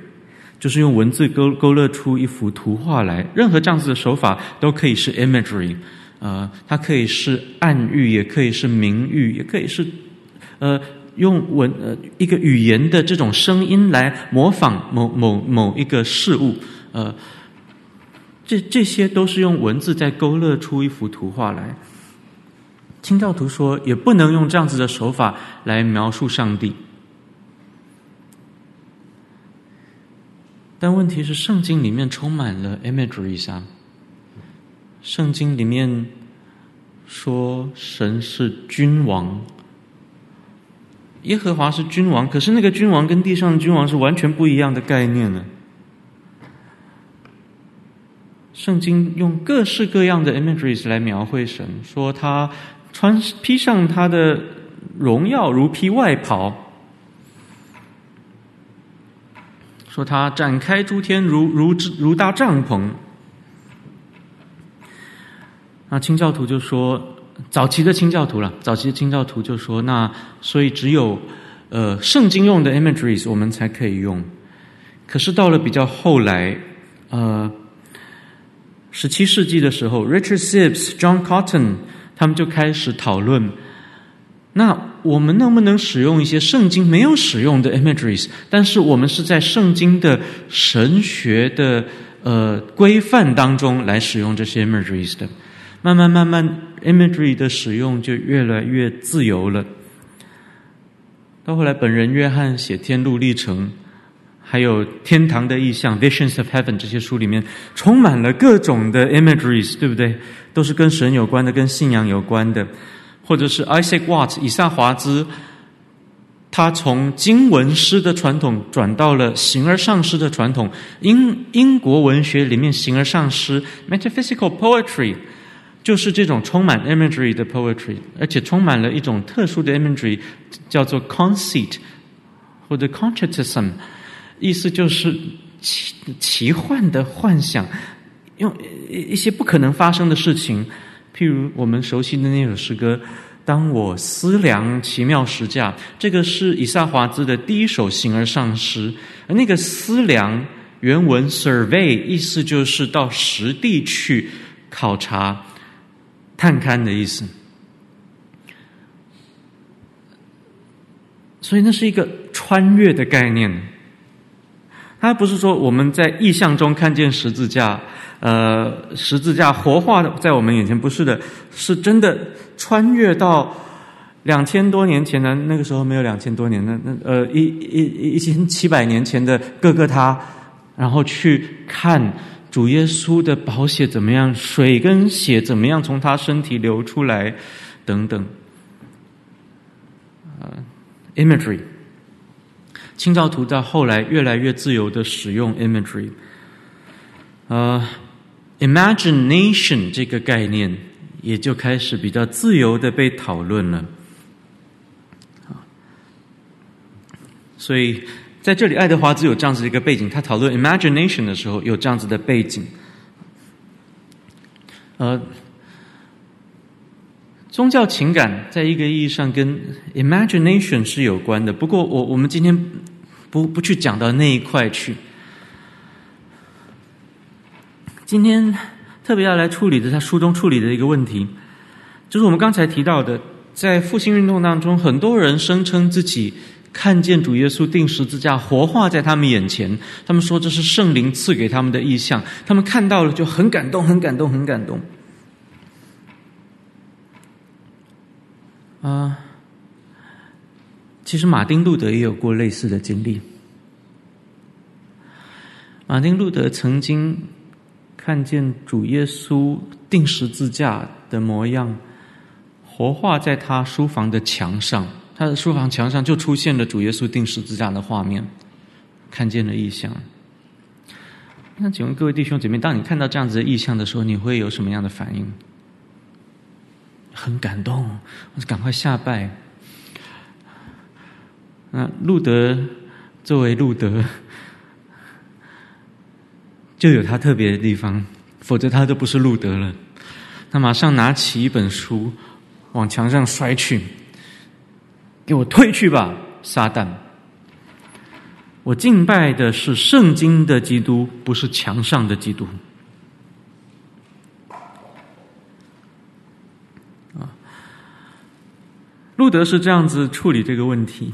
就是用文字勾勾勒出一幅图画来。任何这样子的手法都可以是 imagery，呃，它可以是暗喻，也可以是明喻，也可以是呃用文呃一个语言的这种声音来模仿某某某一个事物，呃，这这些都是用文字在勾勒出一幅图画来。清教徒说，也不能用这样子的手法来描述上帝。但问题是，圣经里面充满了 imagery 啊。圣经里面说神是君王，耶和华是君王，可是那个君王跟地上的君王是完全不一样的概念呢。圣经用各式各样的 imagery 来描绘神，说他穿披上他的荣耀如披外袍。说他展开诸天如如如搭帐篷，那清教徒就说，早期的清教徒了，早期的清教徒就说，那所以只有呃圣经用的 imageries 我们才可以用，可是到了比较后来，呃十七世纪的时候，Richard Sibbes、John Cotton 他们就开始讨论。那我们能不能使用一些圣经没有使用的 imageries？但是我们是在圣经的神学的呃规范当中来使用这些 imageries 的。慢慢慢慢，imagery 的使用就越来越自由了。到后来，本人约翰写《天路历程》，还有《天堂的意象》（Visions of Heaven） 这些书里面，充满了各种的 imageries，对不对？都是跟神有关的，跟信仰有关的。或者是 Isaac Watts 以撒华兹，他从经文诗的传统转到了形而上诗的传统。英英国文学里面形而上诗 （metaphysical poetry） 就是这种充满 imagery 的 poetry，而且充满了一种特殊的 imagery，叫做 conceit 或者 concertism，意思就是奇奇幻的幻想，用一一些不可能发生的事情。譬如我们熟悉的那首诗歌《当我思量奇妙十架》，这个是以萨华兹的第一首形而上诗。而那个思量原文 survey 意思就是到实地去考察、探勘的意思。所以那是一个穿越的概念。它不是说我们在意象中看见十字架。呃，十字架活化的在我们眼前，不是的，是真的穿越到两千多年前的，那个时候没有两千多年，那那呃一一一千七百年前的各各他，然后去看主耶稣的宝血怎么样，水跟血怎么样从他身体流出来，等等。呃，imagery，清教徒到后来越来越自由的使用 imagery。呃，imagination 这个概念也就开始比较自由的被讨论了。所以在这里，爱德华兹有这样子的一个背景，他讨论 imagination 的时候有这样子的背景。呃，宗教情感在一个意义上跟 imagination 是有关的，不过我我们今天不不去讲到那一块去。今天特别要来处理的，他书中处理的一个问题，就是我们刚才提到的，在复兴运动当中，很多人声称自己。看见主耶稣钉十字架活化在他们眼前，他们说这是圣灵赐给他们的异象，他们看到了就很感动，很感动，很感动。啊，其实马丁路德也有过类似的经历。马丁路德曾经看见主耶稣钉十字架的模样，活化在他书房的墙上。他的书房墙上就出现了主耶稣钉十字架的画面，看见了异象。那请问各位弟兄姐妹，当你看到这样子的异象的时候，你会有什么样的反应？很感动，我就赶快下拜。那路德作为路德，就有他特别的地方，否则他都不是路德了。他马上拿起一本书，往墙上摔去。给我退去吧，撒旦！我敬拜的是圣经的基督，不是墙上的基督。路德是这样子处理这个问题。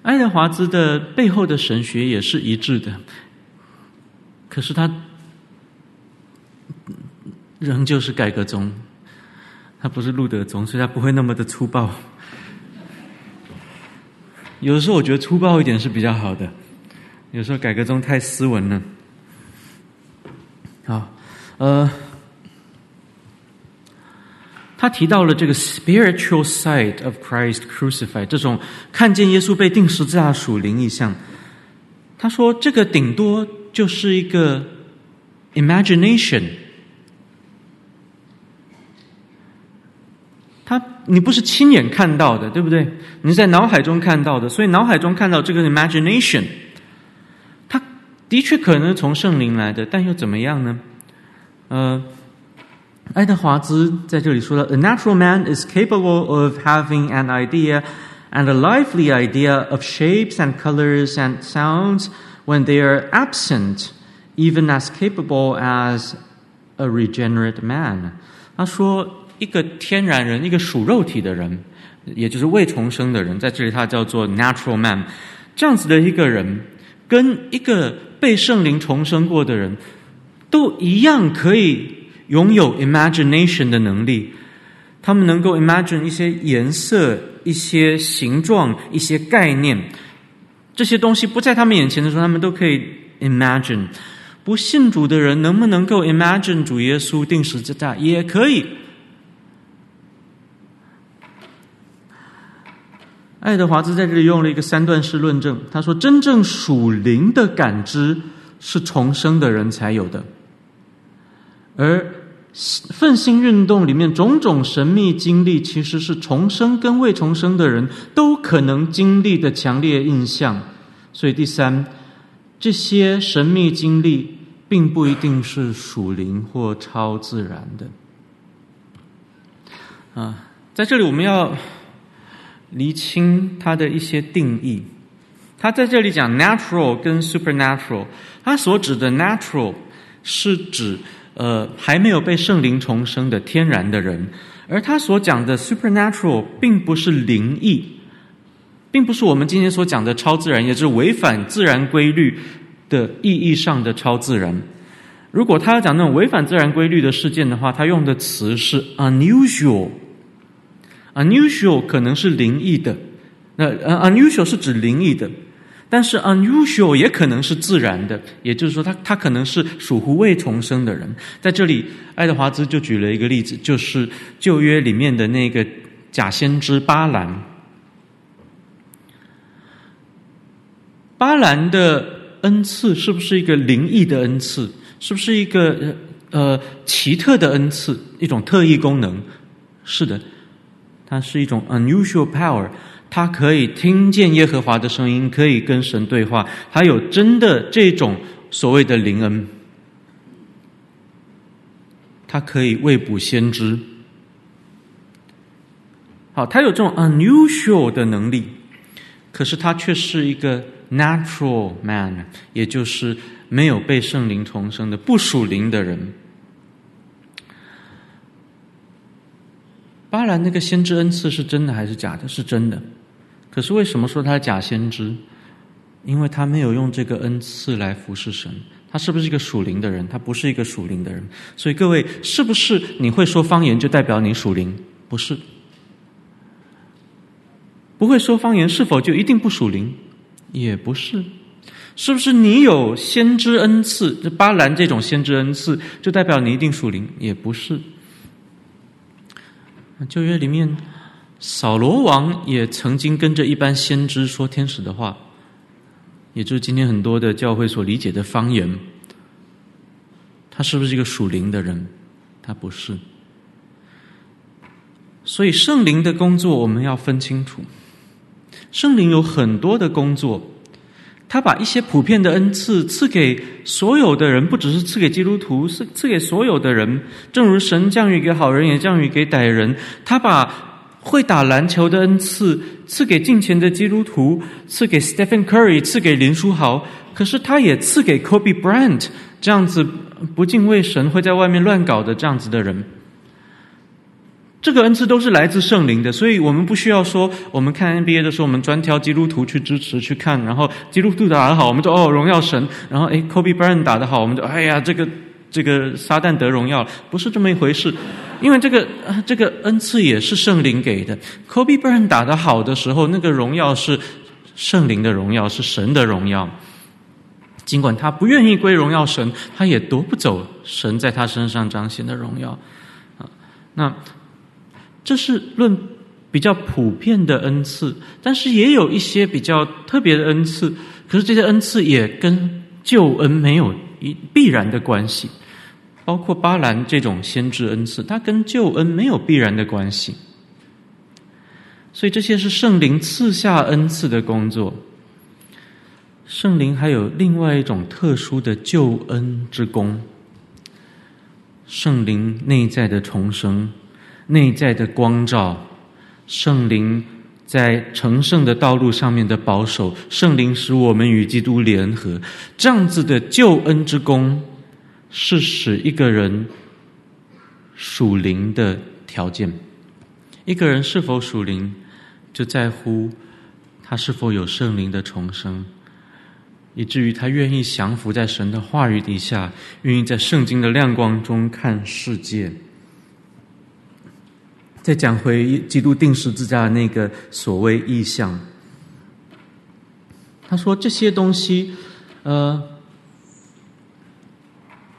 爱德华兹的背后的神学也是一致的，可是他仍旧是改革宗。他不是路德宗，所以他不会那么的粗暴。有的时候我觉得粗暴一点是比较好的。有时候改革宗太斯文了。好，呃，他提到了这个 spiritual sight of Christ crucified 这种看见耶稣被钉十字架属灵异象。他说这个顶多就是一个 imagination。他，你不是亲眼看到的，对不对？你在脑海中看到的，所以脑海中看到这个 imagination，它的确可能从圣灵来的，但又怎么样呢？呃，爱德华兹在这里说了：“A natural man is capable of having an idea and a lively idea of shapes and colors and sounds when they are absent, even as capable as a regenerate man。”他说。一个天然人，一个属肉体的人，也就是未重生的人，在这里他叫做 natural man。这样子的一个人，跟一个被圣灵重生过的人，都一样可以 拥有 imagination 的能力。他们能够 imagine 一些颜色、一些形状、一些概念，这些东西不在他们眼前的时候，他们都可以 imagine。不信主的人能不能够 imagine 主耶稣钉十字架？也可以。爱德华兹在这里用了一个三段式论证。他说：“真正属灵的感知是重生的人才有的，而奋兴运动里面种种神秘经历，其实是重生跟未重生的人都可能经历的强烈印象。所以，第三，这些神秘经历并不一定是属灵或超自然的。”啊，在这里我们要。厘清它的一些定义。他在这里讲 natural 跟 supernatural，他所指的 natural 是指呃还没有被圣灵重生的天然的人，而他所讲的 supernatural 并不是灵异，并不是我们今天所讲的超自然，也就是违反自然规律的意义上的超自然。如果他要讲那种违反自然规律的事件的话，他用的词是 unusual。unusual 可能是灵异的，那 unusual 是指灵异的，但是 unusual 也可能是自然的，也就是说他，他可能是属乎未重生的人。在这里，爱德华兹就举了一个例子，就是旧约里面的那个假先知巴兰。巴兰的恩赐是不是一个灵异的恩赐？是不是一个呃奇特的恩赐？一种特异功能？是的，它是一种 unusual power。他可以听见耶和华的声音，可以跟神对话。他有真的这种所谓的灵恩，他可以未卜先知。好，他有这种 unusual 的能力，可是他却是一个 natural man，也就是没有被圣灵重生的不属灵的人。巴兰那个先知恩赐是真的还是假的？是真的。可是为什么说他是假先知？因为他没有用这个恩赐来服侍神。他是不是一个属灵的人？他不是一个属灵的人。所以各位，是不是你会说方言就代表你属灵？不是。不会说方言是否就一定不属灵？也不是。是不是你有先知恩赐？这巴兰这种先知恩赐，就代表你一定属灵？也不是。旧约里面。扫罗王也曾经跟着一般先知说天使的话，也就是今天很多的教会所理解的方言。他是不是一个属灵的人？他不是。所以圣灵的工作我们要分清楚。圣灵有很多的工作，他把一些普遍的恩赐赐给所有的人，不只是赐给基督徒，是赐给所有的人。正如神降雨给好人，也降雨给歹人。他把会打篮球的恩赐赐给敬虔的基督徒，赐给 Stephen Curry，赐给林书豪。可是他也赐给 Kobe Bryant 这样子不敬畏神、会在外面乱搞的这样子的人。这个恩赐都是来自圣灵的，所以我们不需要说，我们看 NBA 的时候，我们专挑基督徒去支持去看，然后基督徒打得好，我们就哦荣耀神。然后诶 Kobe Bryant 打得好，我们就哎呀这个。这个撒旦得荣耀，不是这么一回事，因为这个这个恩赐也是圣灵给的。Kobe Bryant 打得好的时候，那个荣耀是圣灵的荣耀，是神的荣耀。尽管他不愿意归荣耀神，他也夺不走神在他身上彰显的荣耀。啊，那这是论比较普遍的恩赐，但是也有一些比较特别的恩赐。可是这些恩赐也跟救恩没有。一必然的关系，包括巴兰这种先知恩赐，它跟救恩没有必然的关系。所以这些是圣灵赐下恩赐的工作。圣灵还有另外一种特殊的救恩之功。圣灵内在的重生，内在的光照，圣灵。在成圣的道路上面的保守，圣灵使我们与基督联合，这样子的救恩之功，是使一个人属灵的条件。一个人是否属灵，就在乎他是否有圣灵的重生，以至于他愿意降服在神的话语底下，愿意在圣经的亮光中看世界。再讲回基督定十字架的那个所谓意象，他说这些东西，呃，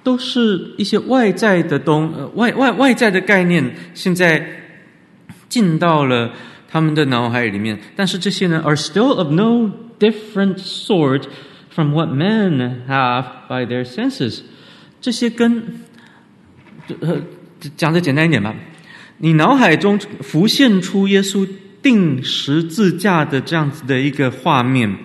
都是一些外在的东，呃，外外外在的概念，现在进到了他们的脑海里面。但是这些呢，are still of no different sort from what men have by their senses。这些跟，呃，讲的简单一点吧。你脑海中浮现出耶稣钉十字架的这样子的一个画面，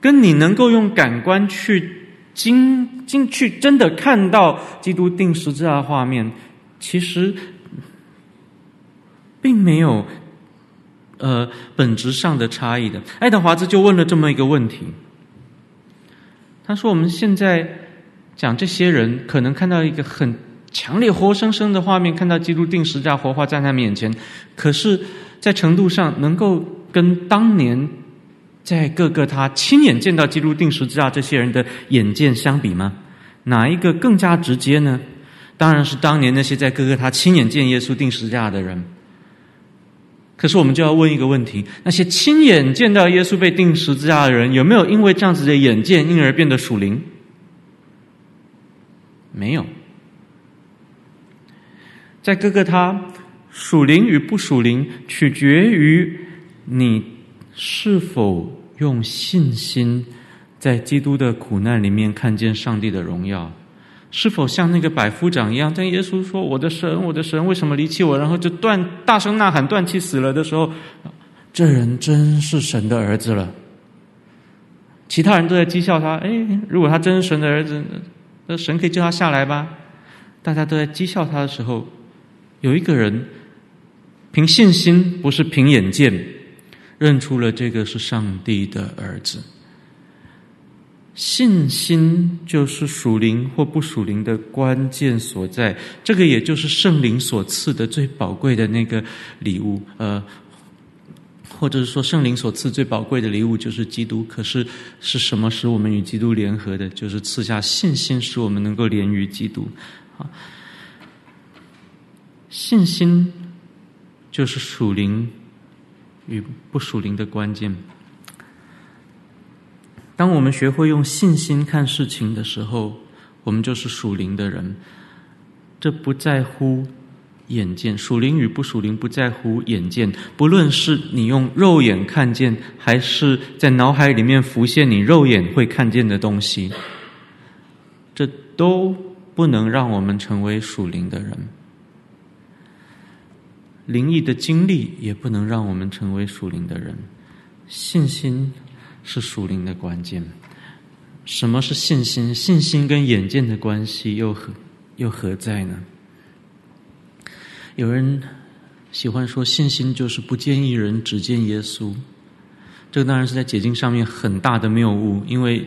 跟你能够用感官去经经去真的看到基督钉十字架的画面，其实并没有呃本质上的差异的。爱德华兹就问了这么一个问题，他说：“我们现在讲这些人，可能看到一个很。”强烈活生生的画面，看到基督钉十字架活化在他面前，可是，在程度上能够跟当年在各个他亲眼见到基督钉十字架这些人的眼见相比吗？哪一个更加直接呢？当然是当年那些在各个他亲眼见耶稣钉十字架的人。可是我们就要问一个问题：那些亲眼见到耶稣被钉十字架的人，有没有因为这样子的眼见，因而变得属灵？没有。在哥哥他，属灵与不属灵，取决于你是否用信心，在基督的苦难里面看见上帝的荣耀。是否像那个百夫长一样，当耶稣说：“我的神，我的神，为什么离弃我？”然后就断大声呐喊，断气死了的时候，这人真是神的儿子了。其他人都在讥笑他：“哎，如果他真是神的儿子，那神可以救他下来吧？”大家都在讥笑他的时候，有一个人凭信心，不是凭眼见，认出了这个是上帝的儿子。信心就是属灵或不属灵的关键所在，这个也就是圣灵所赐的最宝贵的那个礼物，呃，或者是说圣灵所赐最宝贵的礼物就是基督。可是是什么使我们与基督联合的？就是赐下信心，使我们能够连于基督。啊，信心就是属灵与不属灵的关键。当我们学会用信心看事情的时候，我们就是属灵的人。这不在乎眼见，属灵与不属灵不在乎眼见。不论是你用肉眼看见，还是在脑海里面浮现你肉眼会看见的东西，这都不能让我们成为属灵的人。灵异的经历也不能让我们成为属灵的人。信心。是属灵的关键。什么是信心？信心跟眼见的关系又何又何在呢？有人喜欢说，信心就是不见一人，只见耶稣。这个当然是在解经上面很大的谬误，因为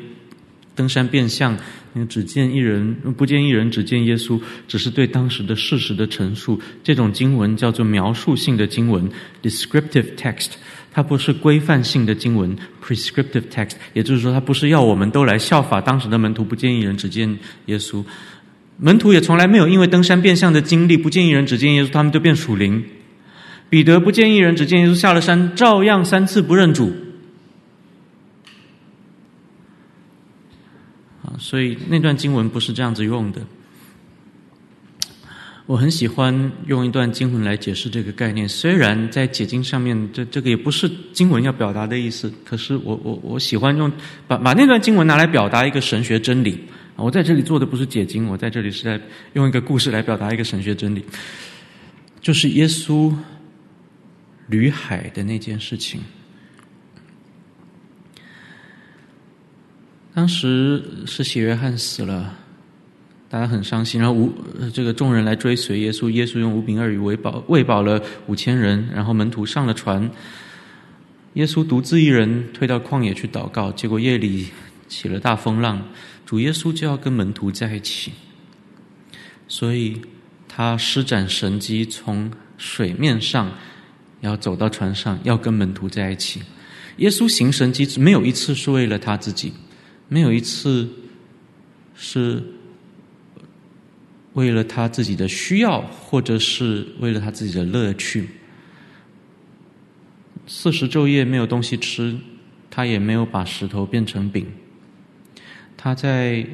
登山变相，你只见一人，不见一人，只见耶稣，只是对当时的事实的陈述。这种经文叫做描述性的经文 （descriptive text）。它不是规范性的经文 （prescriptive text），也就是说，它不是要我们都来效法当时的门徒，不见一人，只见耶稣。门徒也从来没有因为登山变相的经历，不见一人，只见耶稣，他们就变属灵。彼得不见一人，只见耶稣，下了山，照样三次不认主。所以那段经文不是这样子用的。我很喜欢用一段经文来解释这个概念，虽然在解经上面，这这个也不是经文要表达的意思，可是我我我喜欢用把把那段经文拿来表达一个神学真理。我在这里做的不是解经，我在这里是在用一个故事来表达一个神学真理，就是耶稣旅海的那件事情。当时施洗约翰死了。大家很伤心，然后五这个众人来追随耶稣，耶稣用五饼二鱼喂饱喂饱了五千人，然后门徒上了船，耶稣独自一人退到旷野去祷告，结果夜里起了大风浪，主耶稣就要跟门徒在一起，所以他施展神迹，从水面上要走到船上，要跟门徒在一起。耶稣行神迹，没有一次是为了他自己，没有一次是。为了他自己的需要，或者是为了他自己的乐趣，四十昼夜没有东西吃，他也没有把石头变成饼。他在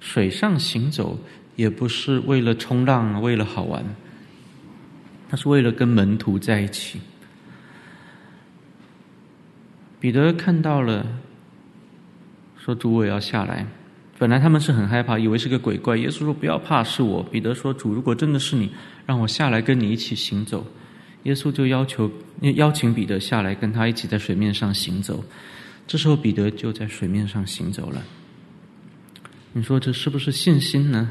水上行走，也不是为了冲浪，为了好玩，他是为了跟门徒在一起。彼得看到了，说：“主，我要下来。”本来他们是很害怕，以为是个鬼怪。耶稣说：“不要怕，是我。”彼得说：“主，如果真的是你，让我下来跟你一起行走。”耶稣就要求邀请彼得下来，跟他一起在水面上行走。这时候彼得就在水面上行走了。你说这是不是信心呢？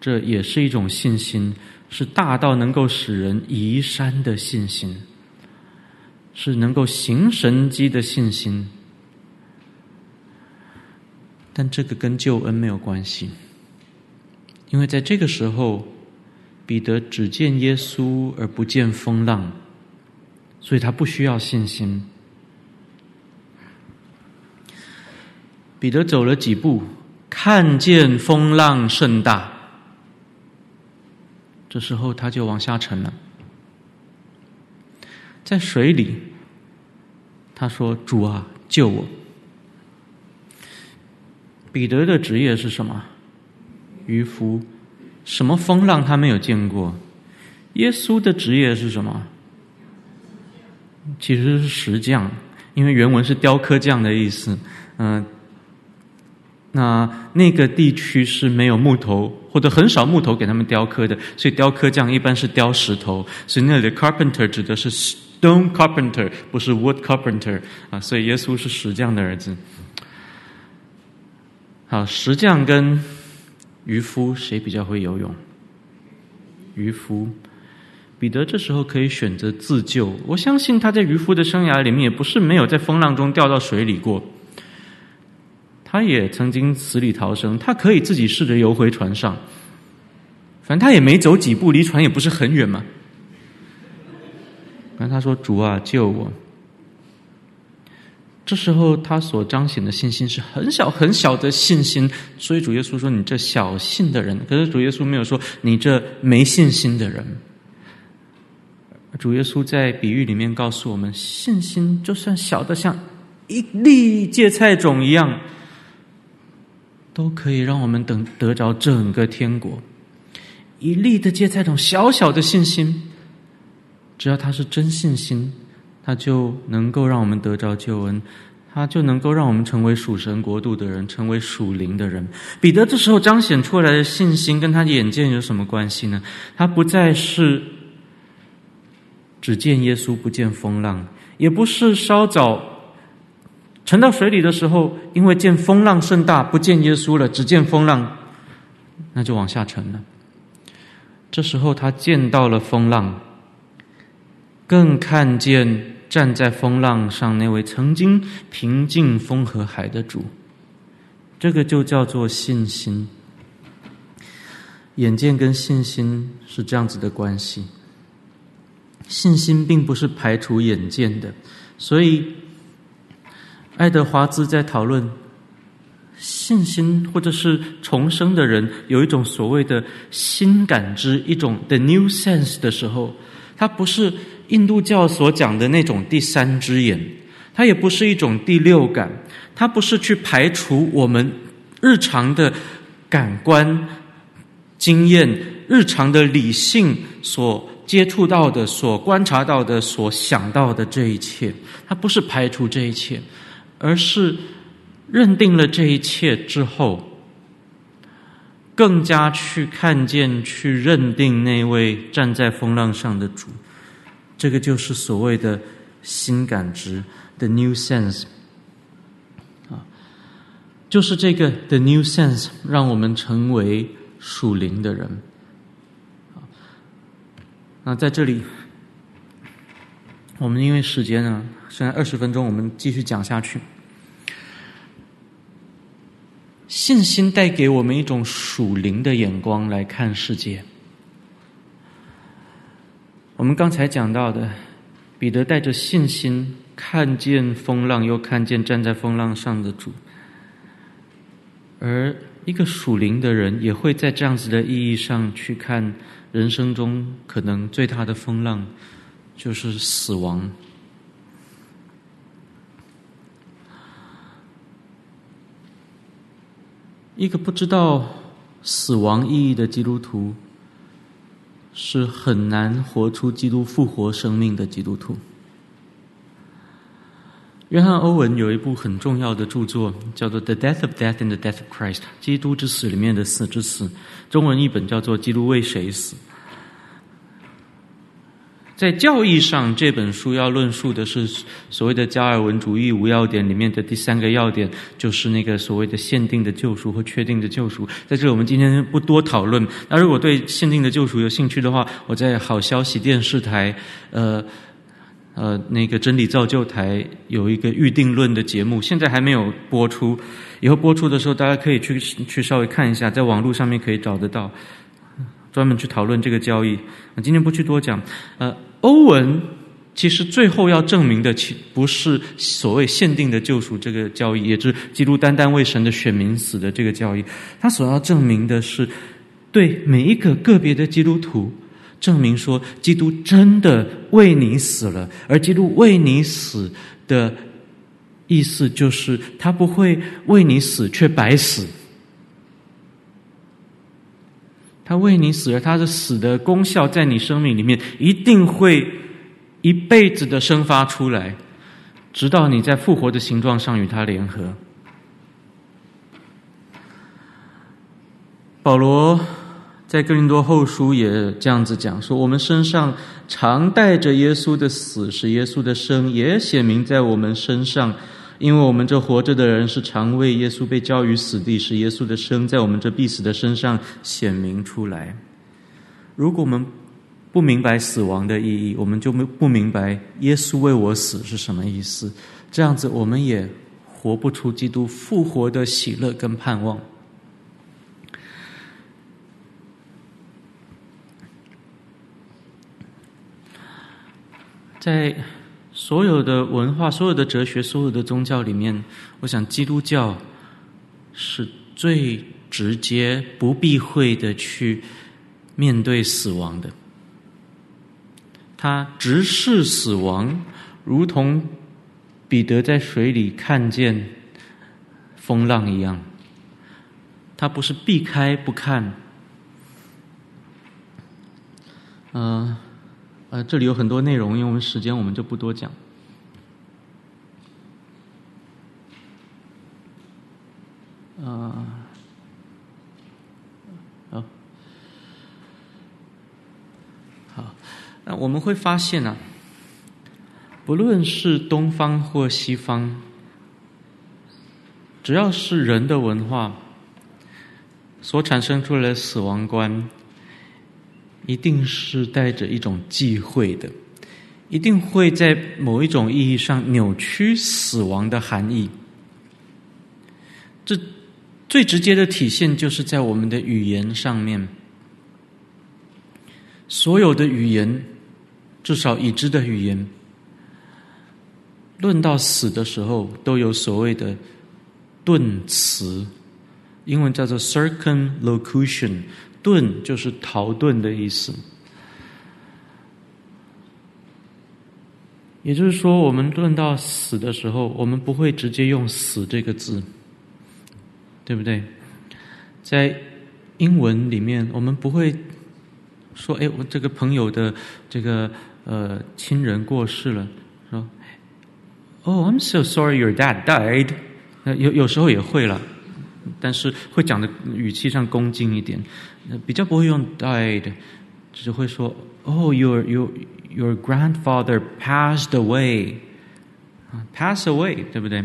这也是一种信心，是大到能够使人移山的信心，是能够行神迹的信心。但这个跟救恩没有关系，因为在这个时候，彼得只见耶稣而不见风浪，所以他不需要信心。彼得走了几步，看见风浪甚大，这时候他就往下沉了。在水里，他说：“主啊，救我！”彼得的职业是什么？渔夫。什么风浪他没有见过？耶稣的职业是什么？其实是石匠，因为原文是雕刻匠的意思。嗯、那那个地区是没有木头或者很少木头给他们雕刻的，所以雕刻匠一般是雕石头。所以那里的 carpenter 指的是 stone carpenter，不是 wood carpenter 啊。所以耶稣是石匠的儿子。好，石匠跟渔夫谁比较会游泳？渔夫彼得这时候可以选择自救。我相信他在渔夫的生涯里面也不是没有在风浪中掉到水里过。他也曾经死里逃生，他可以自己试着游回船上。反正他也没走几步，离船也不是很远嘛。然后他说：“主啊，救我！”这时候，他所彰显的信心是很小很小的信心，所以主耶稣说：“你这小信的人。”可是主耶稣没有说：“你这没信心的人。”主耶稣在比喻里面告诉我们：信心就算小的像一粒芥菜种一样，都可以让我们等得着整个天国。一粒的芥菜种，小小的信心，只要它是真信心。他就能够让我们得着救恩，他就能够让我们成为属神国度的人，成为属灵的人。彼得这时候彰显出来的信心，跟他眼见有什么关系呢？他不再是只见耶稣不见风浪，也不是稍早沉到水里的时候，因为见风浪甚大，不见耶稣了，只见风浪，那就往下沉了。这时候他见到了风浪，更看见。站在风浪上那位曾经平静风和海的主，这个就叫做信心。眼见跟信心是这样子的关系，信心并不是排除眼见的，所以爱德华兹在讨论信心或者是重生的人有一种所谓的新感知，一种 the new sense 的时候，他不是。印度教所讲的那种第三只眼，它也不是一种第六感，它不是去排除我们日常的感官经验、日常的理性所接触到的、所观察到的、所想到的这一切，它不是排除这一切，而是认定了这一切之后，更加去看见、去认定那位站在风浪上的主。这个就是所谓的新感知，the new sense，啊，就是这个 the new sense 让我们成为属灵的人。那在这里，我们因为时间呢，剩下二十分钟，我们继续讲下去。信心带给我们一种属灵的眼光来看世界。我们刚才讲到的，彼得带着信心看见风浪，又看见站在风浪上的主。而一个属灵的人，也会在这样子的意义上去看人生中可能最大的风浪，就是死亡。一个不知道死亡意义的基督徒。是很难活出基督复活生命的基督徒。约翰·欧文有一部很重要的著作，叫做《The Death of Death and the Death of Christ》，基督之死里面的死之死，中文译本叫做《基督为谁死》。在教义上，这本书要论述的是所谓的加尔文主义无要点里面的第三个要点，就是那个所谓的限定的救赎或确定的救赎。在这里，我们今天不多讨论。那如果对限定的救赎有兴趣的话，我在好消息电视台，呃呃，那个真理造就台有一个预定论的节目，现在还没有播出。以后播出的时候，大家可以去去稍微看一下，在网络上面可以找得到，专门去讨论这个教义。我今天不去多讲，呃。欧文其实最后要证明的，其不是所谓限定的救赎这个教义，也就是基督单单为神的选民死的这个教义。他所要证明的是，对每一个个别的基督徒，证明说基督真的为你死了，而基督为你死的意思就是他不会为你死却白死。他为你死了，他的死的功效在你生命里面一定会一辈子的生发出来，直到你在复活的形状上与他联合。保罗在哥林多后书也这样子讲说：“我们身上常带着耶稣的死，使耶稣的生也显明在我们身上。”因为我们这活着的人是常为耶稣被交于死地，使耶稣的生在我们这必死的身上显明出来。如果我们不明白死亡的意义，我们就没不明白耶稣为我死是什么意思。这样子，我们也活不出基督复活的喜乐跟盼望。在。所有的文化、所有的哲学、所有的宗教里面，我想基督教是最直接、不避讳的去面对死亡的。他直视死亡，如同彼得在水里看见风浪一样。他不是避开不看。嗯、呃，这里有很多内容，因为我们时间，我们就不多讲。啊，好，好，那我们会发现呢、啊，不论是东方或西方，只要是人的文化所产生出来的死亡观。一定是带着一种忌讳的，一定会在某一种意义上扭曲死亡的含义。这最直接的体现就是在我们的语言上面，所有的语言，至少已知的语言，论到死的时候，都有所谓的顿词，英文叫做 circumlocution。遁就是逃遁的意思，也就是说，我们论到死的时候，我们不会直接用“死”这个字，对不对？在英文里面，我们不会说：“哎，我这个朋友的这个呃亲人过世了。”说：“Oh, I'm so sorry your dad died。”有有时候也会了。但是会讲的语气上恭敬一点，比较不会用 died，只会说 Oh, your your your grandfather passed away，pass away，对不对？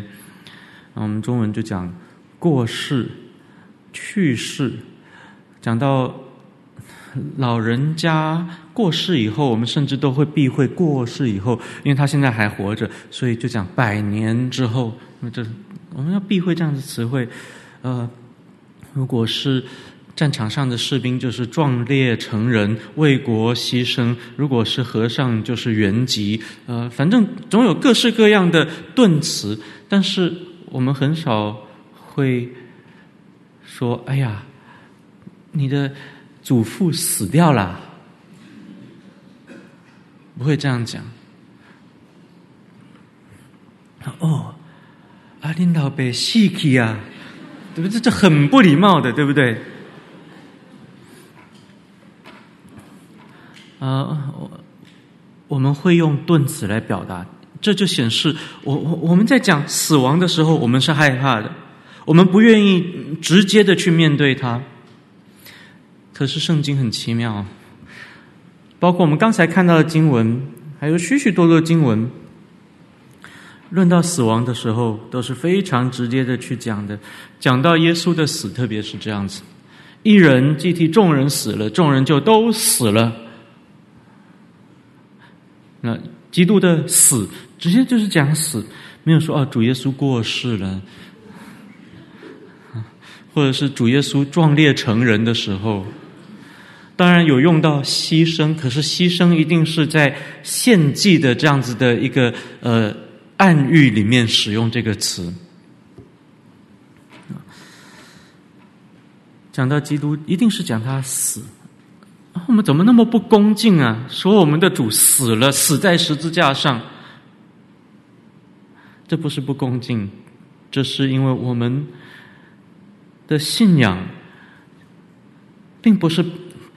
那我们中文就讲过世、去世。讲到老人家过世以后，我们甚至都会避讳过世以后，因为他现在还活着，所以就讲百年之后。那这我们要避讳这样的词汇。呃，如果是战场上的士兵，就是壮烈成人，为国牺牲；如果是和尚，就是圆寂。呃，反正总有各式各样的顿词，但是我们很少会说：“哎呀，你的祖父死掉了。”不会这样讲。哦，阿领导被死去啊！对不对？这很不礼貌的，对不对？呃，我我们会用顿词来表达，这就显示我我我们在讲死亡的时候，我们是害怕的，我们不愿意直接的去面对它。可是圣经很奇妙，包括我们刚才看到的经文，还有许许多多经文。论到死亡的时候，都是非常直接的去讲的。讲到耶稣的死，特别是这样子：一人既替众人死了，众人就都死了。那基督的死，直接就是讲死，没有说啊，主耶稣过世了，或者是主耶稣壮烈成人的时候。当然有用到牺牲，可是牺牲一定是在献祭的这样子的一个呃。暗喻里面使用这个词，讲到基督，一定是讲他死，我们怎么那么不恭敬啊？说我们的主死了，死在十字架上。这不是不恭敬，这是因为我们的信仰，并不是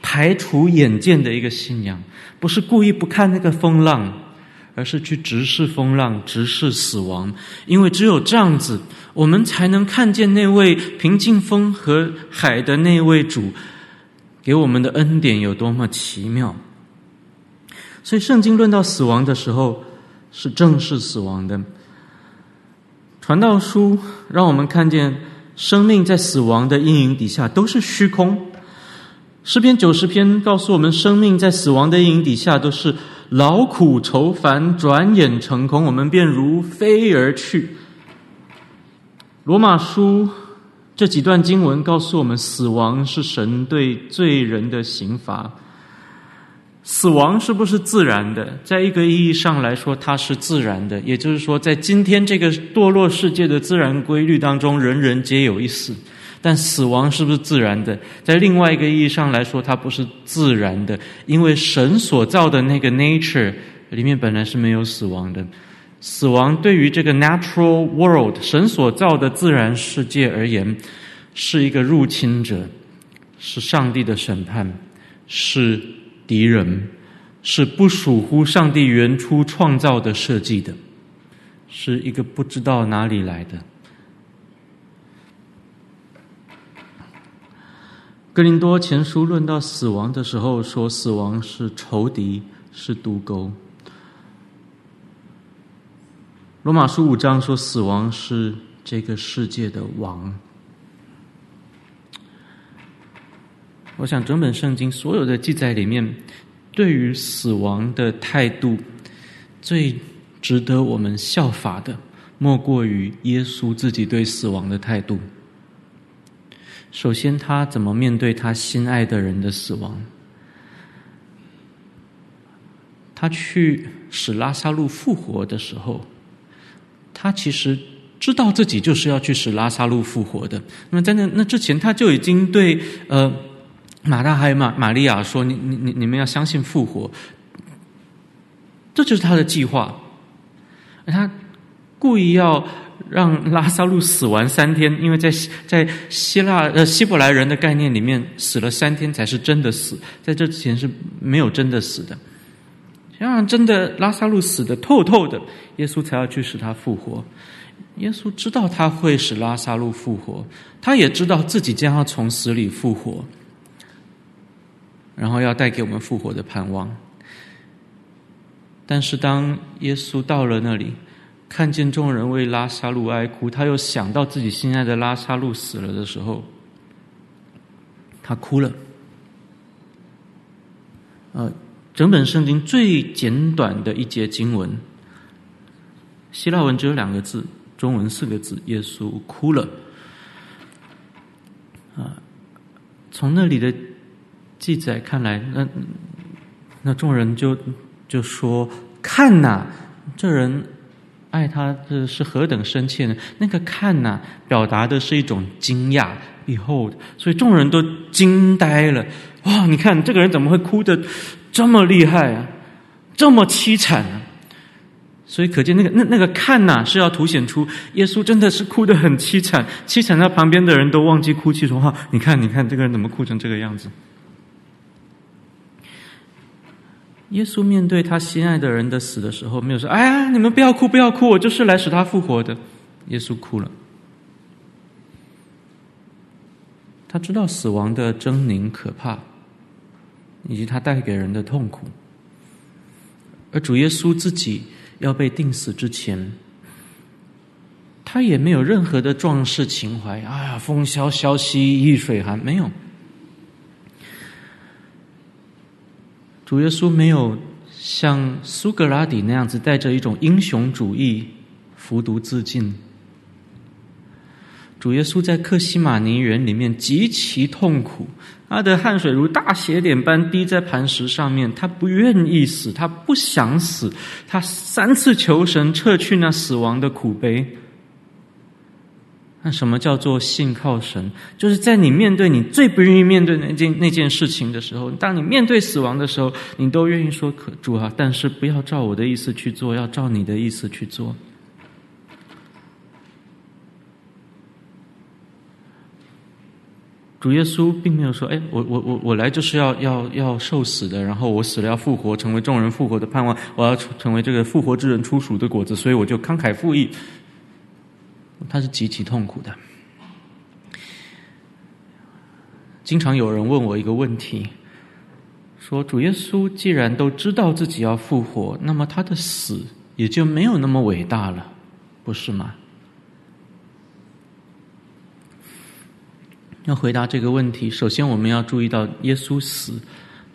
排除眼见的一个信仰，不是故意不看那个风浪，而是去直视风浪，直视死亡。因为只有这样子，我们才能看见那位平静风和海的那位主给我们的恩典有多么奇妙。所以，圣经论到死亡的时候，是正视死亡的。传道书让我们看见，生命在死亡的阴影底下都是虚空。诗篇九十篇告诉我们，生命在死亡的阴影底下都是劳苦愁烦，转眼成空，我们便如飞而去。罗马书这几段经文告诉我们，死亡是神对罪人的刑罚。死亡是不是自然的？在一个意义上来说，它是自然的。也就是说，在今天这个堕落世界的自然规律当中，人人皆有一死。但死亡是不是自然的？在另外一个意义上来说，它不是自然的，因为神所造的那个 nature 里面本来是没有死亡的。死亡对于这个 natural world 神所造的自然世界而言，是一个入侵者，是上帝的审判，是。敌人是不属乎上帝原初创造的设计的，是一个不知道哪里来的。哥林多前书论到死亡的时候，说死亡是仇敌，是毒钩。罗马书五章说死亡是这个世界的王。我想，整本圣经所有的记载里面，对于死亡的态度，最值得我们效法的，莫过于耶稣自己对死亡的态度。首先，他怎么面对他心爱的人的死亡？他去使拉撒路复活的时候，他其实知道自己就是要去使拉撒路复活的。那么，在那那之前，他就已经对呃。马大还有玛玛利亚说：“你你你你们要相信复活，这就是他的计划。他故意要让拉撒路死完三天，因为在在希腊呃希伯来人的概念里面，死了三天才是真的死，在这之前是没有真的死的。想让真的拉萨路死的透透的，耶稣才要去使他复活。耶稣知道他会使拉萨路复活，他也知道自己将要从死里复活。”然后要带给我们复活的盼望。但是当耶稣到了那里，看见众人为拉萨路哀哭，他又想到自己心爱的拉萨路死了的时候，他哭了。呃，整本圣经最简短的一节经文，希腊文只有两个字，中文四个字：耶稣哭了。啊，从那里的。记载看来，那那众人就就说：“看呐，这人爱他这是何等深切呢？”那个“看呐”表达的是一种惊讶，Behold，所以众人都惊呆了。哇，你看这个人怎么会哭的这么厉害啊，这么凄惨啊？所以可见那个那那个“看呐”是要凸显出耶稣真的是哭得很凄惨，凄惨到旁边的人都忘记哭泣，说：“话你看，你看这个人怎么哭成这个样子？”耶稣面对他心爱的人的死的时候，没有说：“哎呀，你们不要哭，不要哭，我就是来使他复活的。”耶稣哭了，他知道死亡的狰狞可怕，以及他带给人的痛苦。而主耶稣自己要被钉死之前，他也没有任何的壮士情怀。哎呀，风萧萧兮易水寒，没有。主耶稣没有像苏格拉底那样子带着一种英雄主义服毒自尽。主耶稣在克西马尼园里面极其痛苦，他的汗水如大血点般滴在磐石上面，他不愿意死，他不想死，他三次求神撤去那死亡的苦悲。那什么叫做信靠神？就是在你面对你最不愿意面对那件那件事情的时候，当你面对死亡的时候，你都愿意说：“可主啊，但是不要照我的意思去做，要照你的意思去做。”主耶稣并没有说：“哎，我我我我来就是要要要受死的，然后我死了要复活，成为众人复活的盼望，我要成为这个复活之人出熟的果子，所以我就慷慨赴义。”他是极其痛苦的。经常有人问我一个问题，说：“主耶稣既然都知道自己要复活，那么他的死也就没有那么伟大了，不是吗？”要回答这个问题，首先我们要注意到，耶稣死。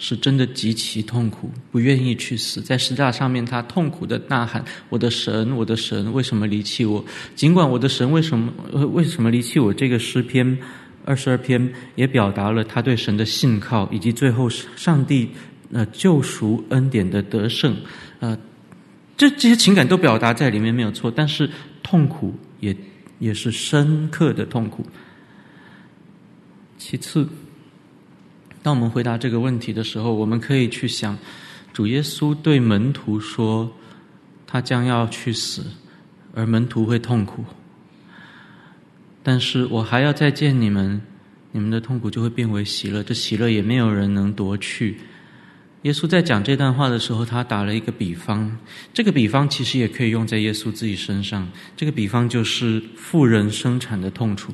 是真的极其痛苦，不愿意去死，在十字架上面，他痛苦的呐喊：“我的神，我的神，为什么离弃我？”尽管我的神为什么为什么离弃我？这个诗篇二十二篇也表达了他对神的信靠，以及最后上帝呃救赎恩典的得胜，呃，这这些情感都表达在里面没有错，但是痛苦也也是深刻的痛苦。其次。当我们回答这个问题的时候，我们可以去想，主耶稣对门徒说，他将要去死，而门徒会痛苦。但是我还要再见你们，你们的痛苦就会变为喜乐，这喜乐也没有人能夺去。耶稣在讲这段话的时候，他打了一个比方，这个比方其实也可以用在耶稣自己身上。这个比方就是妇人生产的痛楚。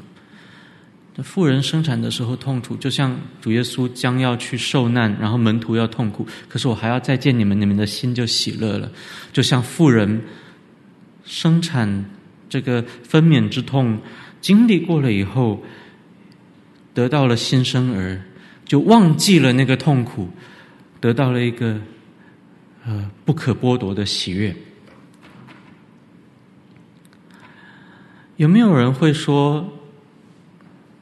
妇人生产的时候痛苦，就像主耶稣将要去受难，然后门徒要痛苦。可是我还要再见你们，你们的心就喜乐了。就像妇人生产这个分娩之痛，经历过了以后，得到了新生儿，就忘记了那个痛苦，得到了一个呃不可剥夺的喜悦。有没有人会说？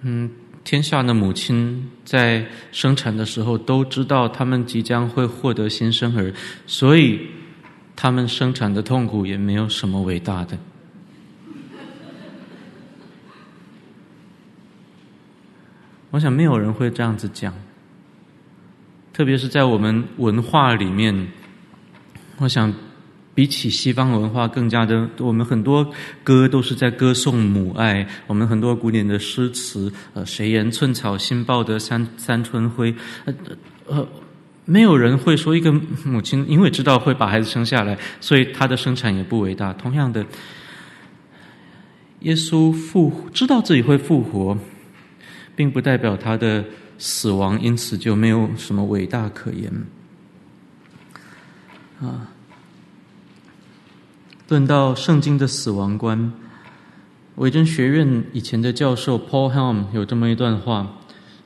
嗯，天下的母亲在生产的时候都知道他们即将会获得新生儿，所以他们生产的痛苦也没有什么伟大的。我想没有人会这样子讲，特别是在我们文化里面，我想。比起西方文化更加的，我们很多歌都是在歌颂母爱。我们很多古典的诗词，呃，谁言寸草心报得三三春晖？呃呃，没有人会说一个母亲因为知道会把孩子生下来，所以她的生产也不伟大。同样的，耶稣复知道自己会复活，并不代表他的死亡因此就没有什么伟大可言啊。论到圣经的死亡观，维真学院以前的教授 Paul Helm 有这么一段话：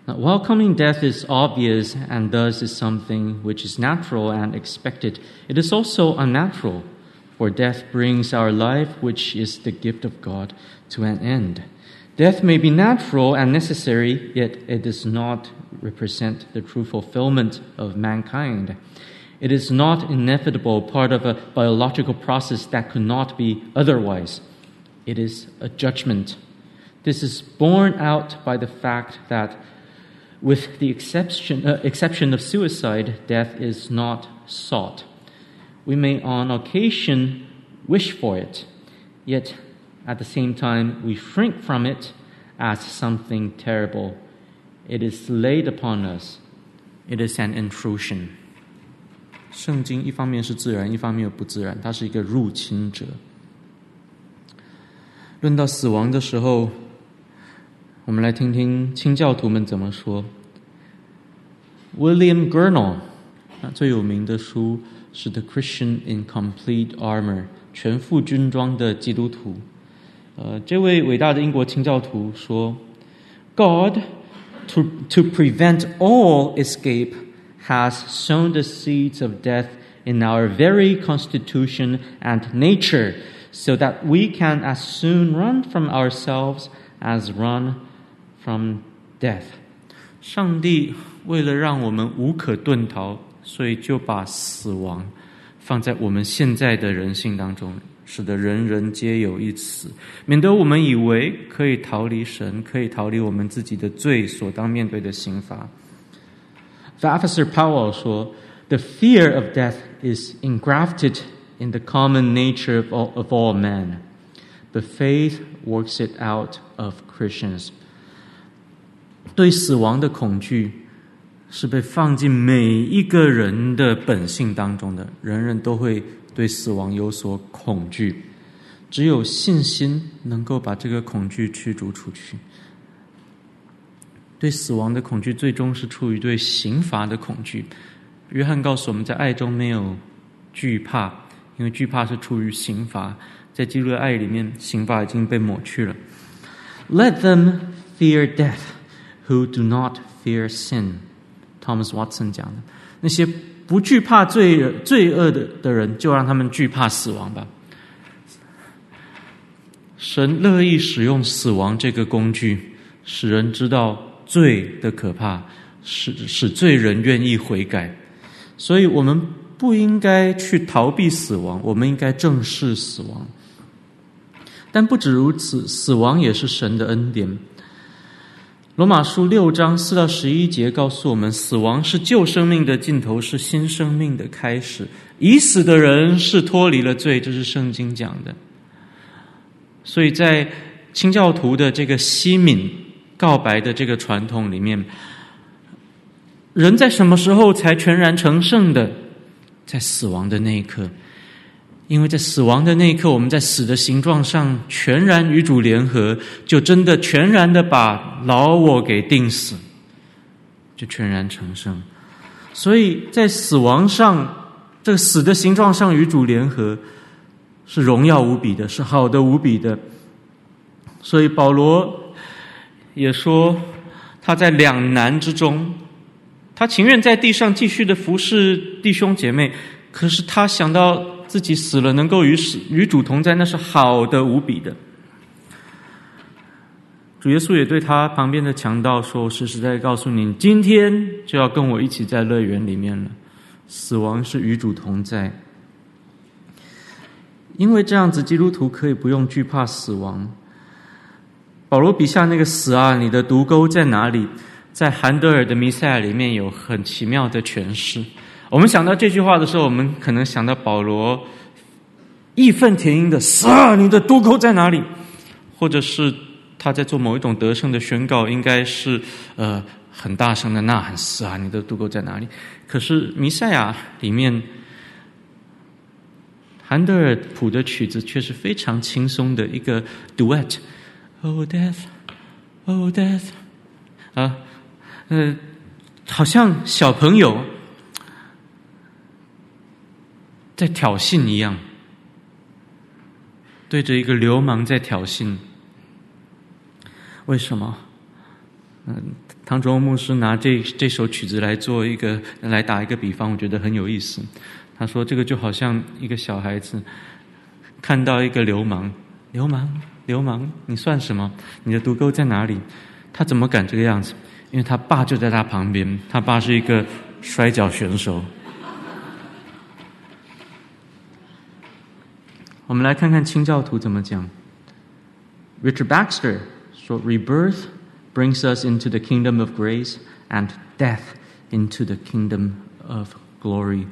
While coming death is obvious and thus is something which is natural and expected, it is also unnatural, for death brings our life, which is the gift of God, to an end. Death may be natural and necessary, yet it does not represent the true fulfillment of mankind. It is not inevitable part of a biological process that could not be otherwise. It is a judgment. This is borne out by the fact that, with the exception, uh, exception of suicide, death is not sought. We may on occasion wish for it, yet at the same time we shrink from it as something terrible. It is laid upon us. It is an intrusion. 圣经一方面是自然，一方面又不自然，它是一个入侵者。论到死亡的时候，我们来听听清教徒们怎么说。William Gurnall，那最有名的书是《The Christian in Complete Armor》，全副军装的基督徒。呃，这位伟大的英国清教徒说：“God to to prevent all escape。” has sown the seeds of death in our very constitution and nature, so that we can as soon run from ourselves as run from death. 上帝为了让我们无可遁逃，所以就把死亡 放在我们现在的人性当中，使得人人皆有一死，免得我们以为可以逃离神，可以逃离我们自己的罪所当面对的刑罚。 Officer Powell 说：“The fear of death is engrafted in the common nature of all, of all men, but faith works it out of Christians.” 对死亡的恐惧。是被放进每一个人的本性当中的，人人都会对死亡有所恐惧，只有信心能够把这个恐惧驱逐出去。 对死亡的恐惧，最终是出于对刑罚的恐惧。约翰告诉我们在爱中没有惧怕，因为惧怕是出于刑罚。在基督的爱里面，刑罚已经被抹去了。Let them fear death, who do not fear sin. Thomas Watson 讲的，那些不惧怕罪罪恶的的人，就让他们惧怕死亡吧。神乐意使用死亡这个工具，使人知道罪的可怕，使使罪人愿意悔改。所以，我们不应该去逃避死亡，我们应该正视死亡。但不止如此，死亡也是神的恩典。罗马书六章四到十一节告诉我们：死亡是旧生命的尽头，是新生命的开始。已死的人是脱离了罪，这是圣经讲的。所以在清教徒的这个西敏告白的这个传统里面，人在什么时候才全然成圣的？在死亡的那一刻。因为在死亡的那一刻，我们在死的形状上全然与主联合，就真的全然的把老我给钉死，就全然成圣。所以在死亡上，这个死的形状上与主联合，是荣耀无比的，是好的无比的。所以保罗也说，他在两难之中，他情愿在地上继续的服侍弟兄姐妹，可是他想到。自己死了，能够与死与主同在，那是好的无比的。主耶稣也对他旁边的强盗说：“我实实在在告诉你，今天就要跟我一起在乐园里面了。死亡是与主同在，因为这样子，基督徒可以不用惧怕死亡。保罗笔下那个死啊，你的毒钩在哪里？在韩德尔的弥赛亚里面有很奇妙的诠释。”我们想到这句话的时候，我们可能想到保罗义愤填膺的“死啊，你的毒钩在哪里？”或者是他在做某一种得胜的宣告，应该是呃很大声的呐喊“死啊，你的毒钩在哪里？”可是弥赛亚里面，韩德尔谱的曲子却是非常轻松的一个 duet Oh death, oh death！啊，呃，好像小朋友。在挑衅一样，对着一个流氓在挑衅。为什么？嗯，唐卓牧师拿这这首曲子来做一个来打一个比方，我觉得很有意思。他说：“这个就好像一个小孩子看到一个流氓，流氓，流氓，你算什么？你的毒钩在哪里？他怎么敢这个样子？因为他爸就在他旁边，他爸是一个摔跤选手。”我们来看看清教徒怎么讲。Richard Baxter 说：“Rebirth brings us into the kingdom of grace, and death into the kingdom of glory。”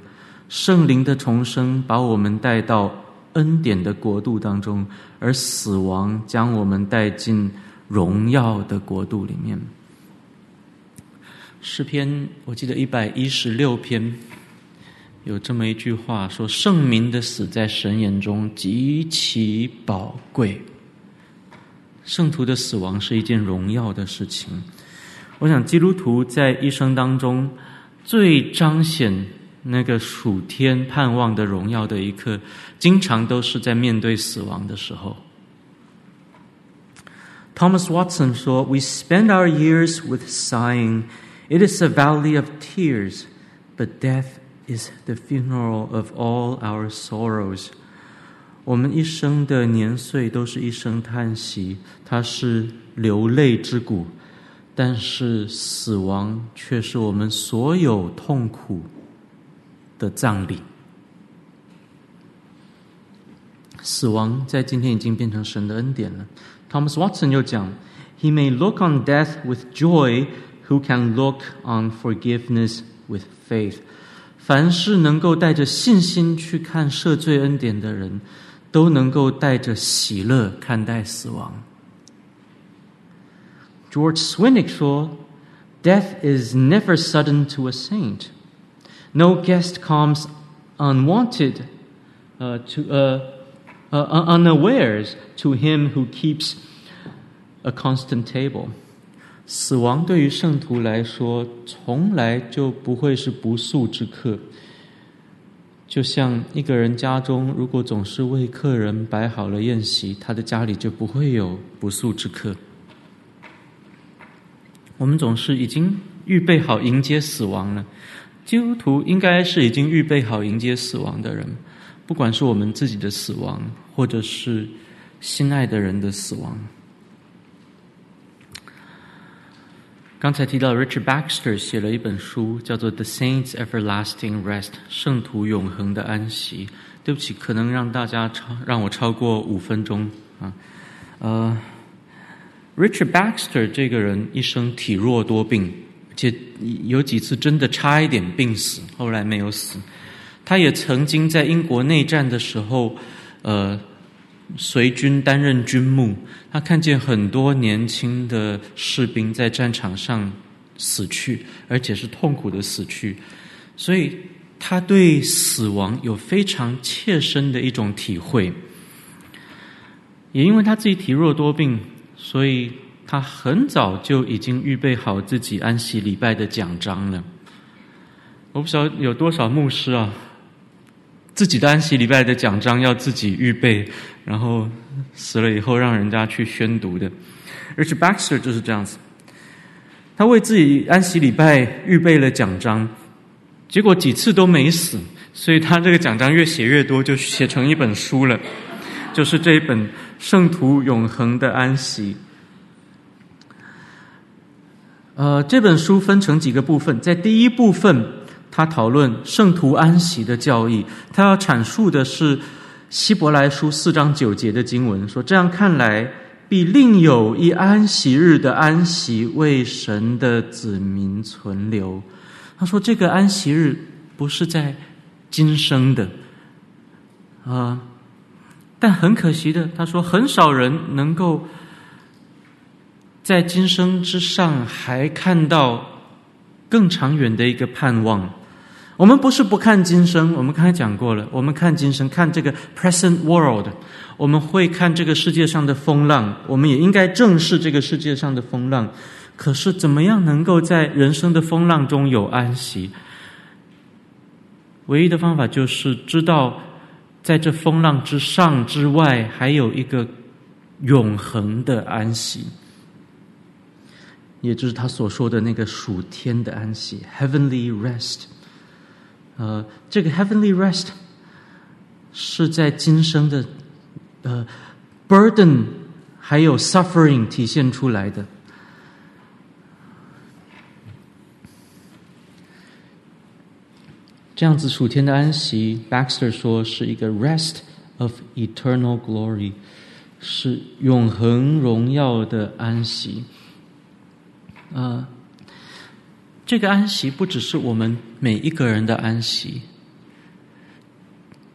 圣灵的重生把我们带到恩典的国度当中，而死亡将我们带进荣耀的国度里面。诗篇，我记得一百一十六篇。有这么一句话说：“圣民的死在神眼中极其宝贵。圣徒的死亡是一件荣耀的事情。我想，基督徒在一生当中最彰显那个属天盼望的荣耀的一刻，经常都是在面对死亡的时候。” Thomas Watson 说：“We spend our years with sighing. It is a valley of tears, but death.” Is the funeral of all our sorrows。我们一生的年岁都是一声叹息，它是流泪之谷，但是死亡却是我们所有痛苦的葬礼。 死亡在今天已经变成神的恩典了。Thomas Watson 又讲：“He may look on death with joy, who can look on forgiveness with faith。”凡是能够带着信心去看赦罪恩典的人，都能够带着喜乐看待死亡。George Swinnock 说：“Death is never sudden to a saint. No guest comes unwanted, uh, to uh, uh, unawares to him who keeps a constant table.” 死亡对于圣徒来说，从来就不会是不速之客。就像一个人家中，如果总是为客人摆好了宴席，他的家里就不会有不速之客。我们总是已经预备好迎接死亡了。基督徒应该是已经预备好迎接死亡的人，不管是我们自己的死亡，或者是心爱的人的死亡。刚才提到 Richard Baxter 写了一本书，叫做《The Saints' Everlasting Rest》，圣徒永恒的安息。对不起，可能让大家超让我超过五分钟啊。呃，Richard Baxter 这个人一生体弱多病，且有几次真的差一点病死，后来没有死。他也曾经在英国内战的时候，呃。随军担任军牧，他看见很多年轻的士兵在战场上死去，而且是痛苦的死去，所以他对死亡有非常切身的一种体会。也因为他自己体弱多病，所以他很早就已经预备好自己安息礼拜的奖章了。我不晓得有多少牧师啊。自己的安息礼拜的奖章要自己预备，然后死了以后让人家去宣读的。Richard Baxter 就是这样子，他为自己安息礼拜预备了奖章，结果几次都没死，所以他这个奖章越写越多，就写成一本书了，就是这一本《圣徒永恒的安息》。呃，这本书分成几个部分，在第一部分。他讨论圣徒安息的教义，他要阐述的是希伯来书四章九节的经文，说：“这样看来，必另有一安息日的安息为神的子民存留。”他说：“这个安息日不是在今生的，啊、但很可惜的，他说很少人能够在今生之上还看到更长远的一个盼望。”我们不是不看今生，我们刚才讲过了。我们看今生，看这个 present world，我们会看这个世界上的风浪，我们也应该正视这个世界上的风浪。可是，怎么样能够在人生的风浪中有安息？唯一的方法就是知道，在这风浪之上之外，还有一个永恒的安息，也就是他所说的那个属天的安息 （heavenly rest）。呃，这个 heavenly rest 是在今生的呃 burden 还有 suffering 体现出来的。这样子属天的安息，Baxter 说是一个 rest of eternal glory，是永恒荣耀的安息。呃。这个安息不只是我们每一个人的安息，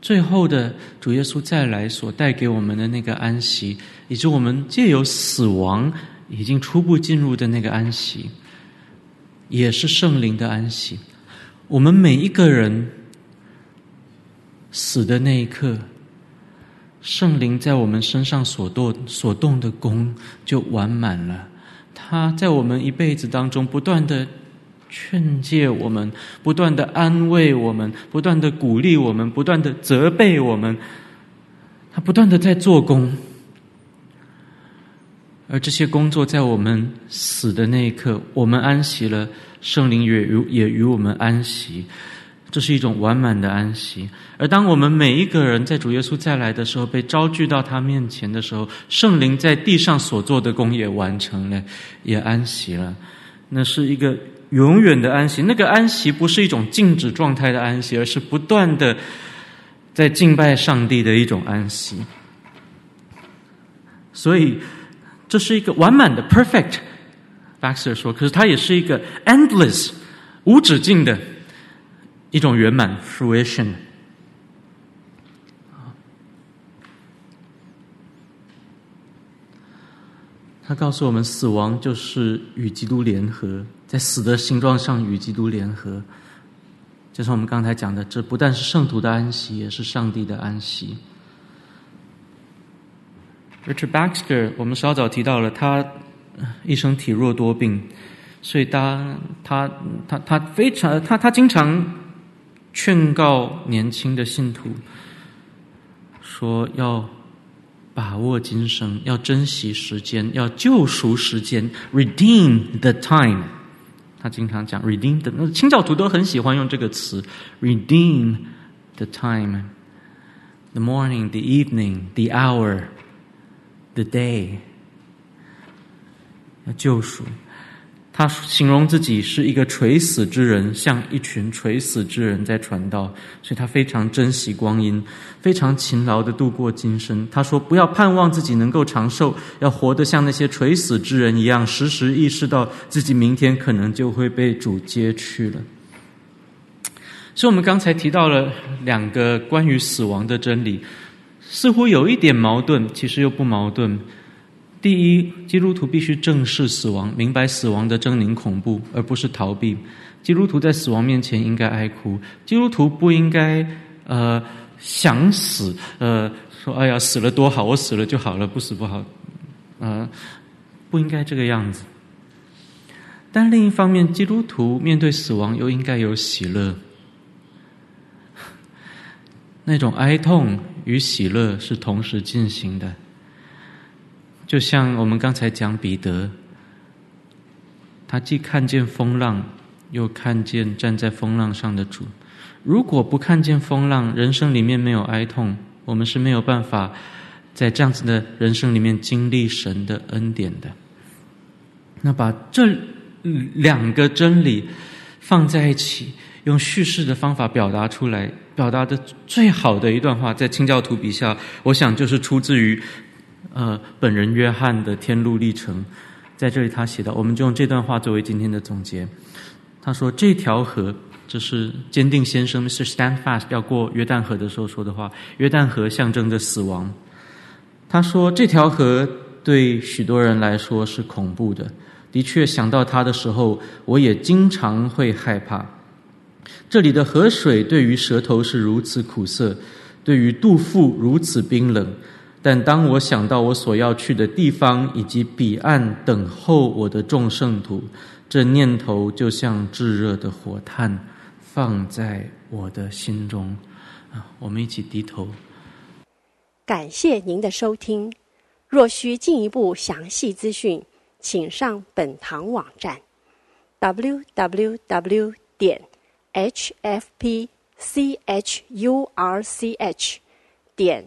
最后的主耶稣再来所带给我们的那个安息，以及我们借由死亡已经初步进入的那个安息，也是圣灵的安息。我们每一个人死的那一刻，圣灵在我们身上所动所动的工就完满了。他在我们一辈子当中不断的。劝诫我们，不断的安慰我们，不断的鼓励我们，不断的责备我们。他不断的在做工，而这些工作在我们死的那一刻，我们安息了，圣灵也与也与我们安息，这是一种完满的安息。而当我们每一个人在主耶稣再来的时候，被招聚到他面前的时候，圣灵在地上所做的工也完成了，也安息了。那是一个。永远的安息，那个安息不是一种静止状态的安息，而是不断的在敬拜上帝的一种安息。所以这是一个完满的 perfect。Baxter 说，可是它也是一个 endless 无止境的一种圆满 fruition。他告诉我们，死亡就是与基督联合，在死的形状上与基督联合。就是我们刚才讲的，这不但是圣徒的安息，也是上帝的安息。Richard Baxter，我们稍早提到了，他一生体弱多病，所以他他他他非常他他经常劝告年轻的信徒说要。把握今生，要珍惜时间，要救赎时间，redeem the time。他经常讲 redeem the，那清教徒都很喜欢用这个词，redeem the time，the morning，the evening，the hour，the day，要救赎。他形容自己是一个垂死之人，像一群垂死之人在传道，所以他非常珍惜光阴，非常勤劳的度过今生。他说：“不要盼望自己能够长寿，要活得像那些垂死之人一样，时时意识到自己明天可能就会被主接去了。”所以，我们刚才提到了两个关于死亡的真理，似乎有一点矛盾，其实又不矛盾。第一，基督徒必须正视死亡，明白死亡的狰狞恐怖，而不是逃避。基督徒在死亡面前应该哀哭，基督徒不应该呃想死，呃说哎呀死了多好，我死了就好了，不死不好，呃不应该这个样子。但另一方面，基督徒面对死亡又应该有喜乐，那种哀痛与喜乐是同时进行的。就像我们刚才讲彼得，他既看见风浪，又看见站在风浪上的主。如果不看见风浪，人生里面没有哀痛，我们是没有办法在这样子的人生里面经历神的恩典的。那把这两个真理放在一起，用叙事的方法表达出来，表达的最好的一段话，在清教徒笔下，我想就是出自于。呃，本人约翰的天路历程，在这里他写的，我们就用这段话作为今天的总结。他说：“这条河，这是坚定先生 Mr. Standfast 要过约旦河的时候说的话。约旦河象征着死亡。他说这条河对许多人来说是恐怖的。的确，想到它的时候，我也经常会害怕。这里的河水对于舌头是如此苦涩，对于肚腹如此冰冷。”但当我想到我所要去的地方以及彼岸等候我的众圣徒，这念头就像炙热的火炭，放在我的心中。啊，我们一起低头。感谢您的收听。若需进一步详细资讯，请上本堂网站：www 点 hfpchurch 点。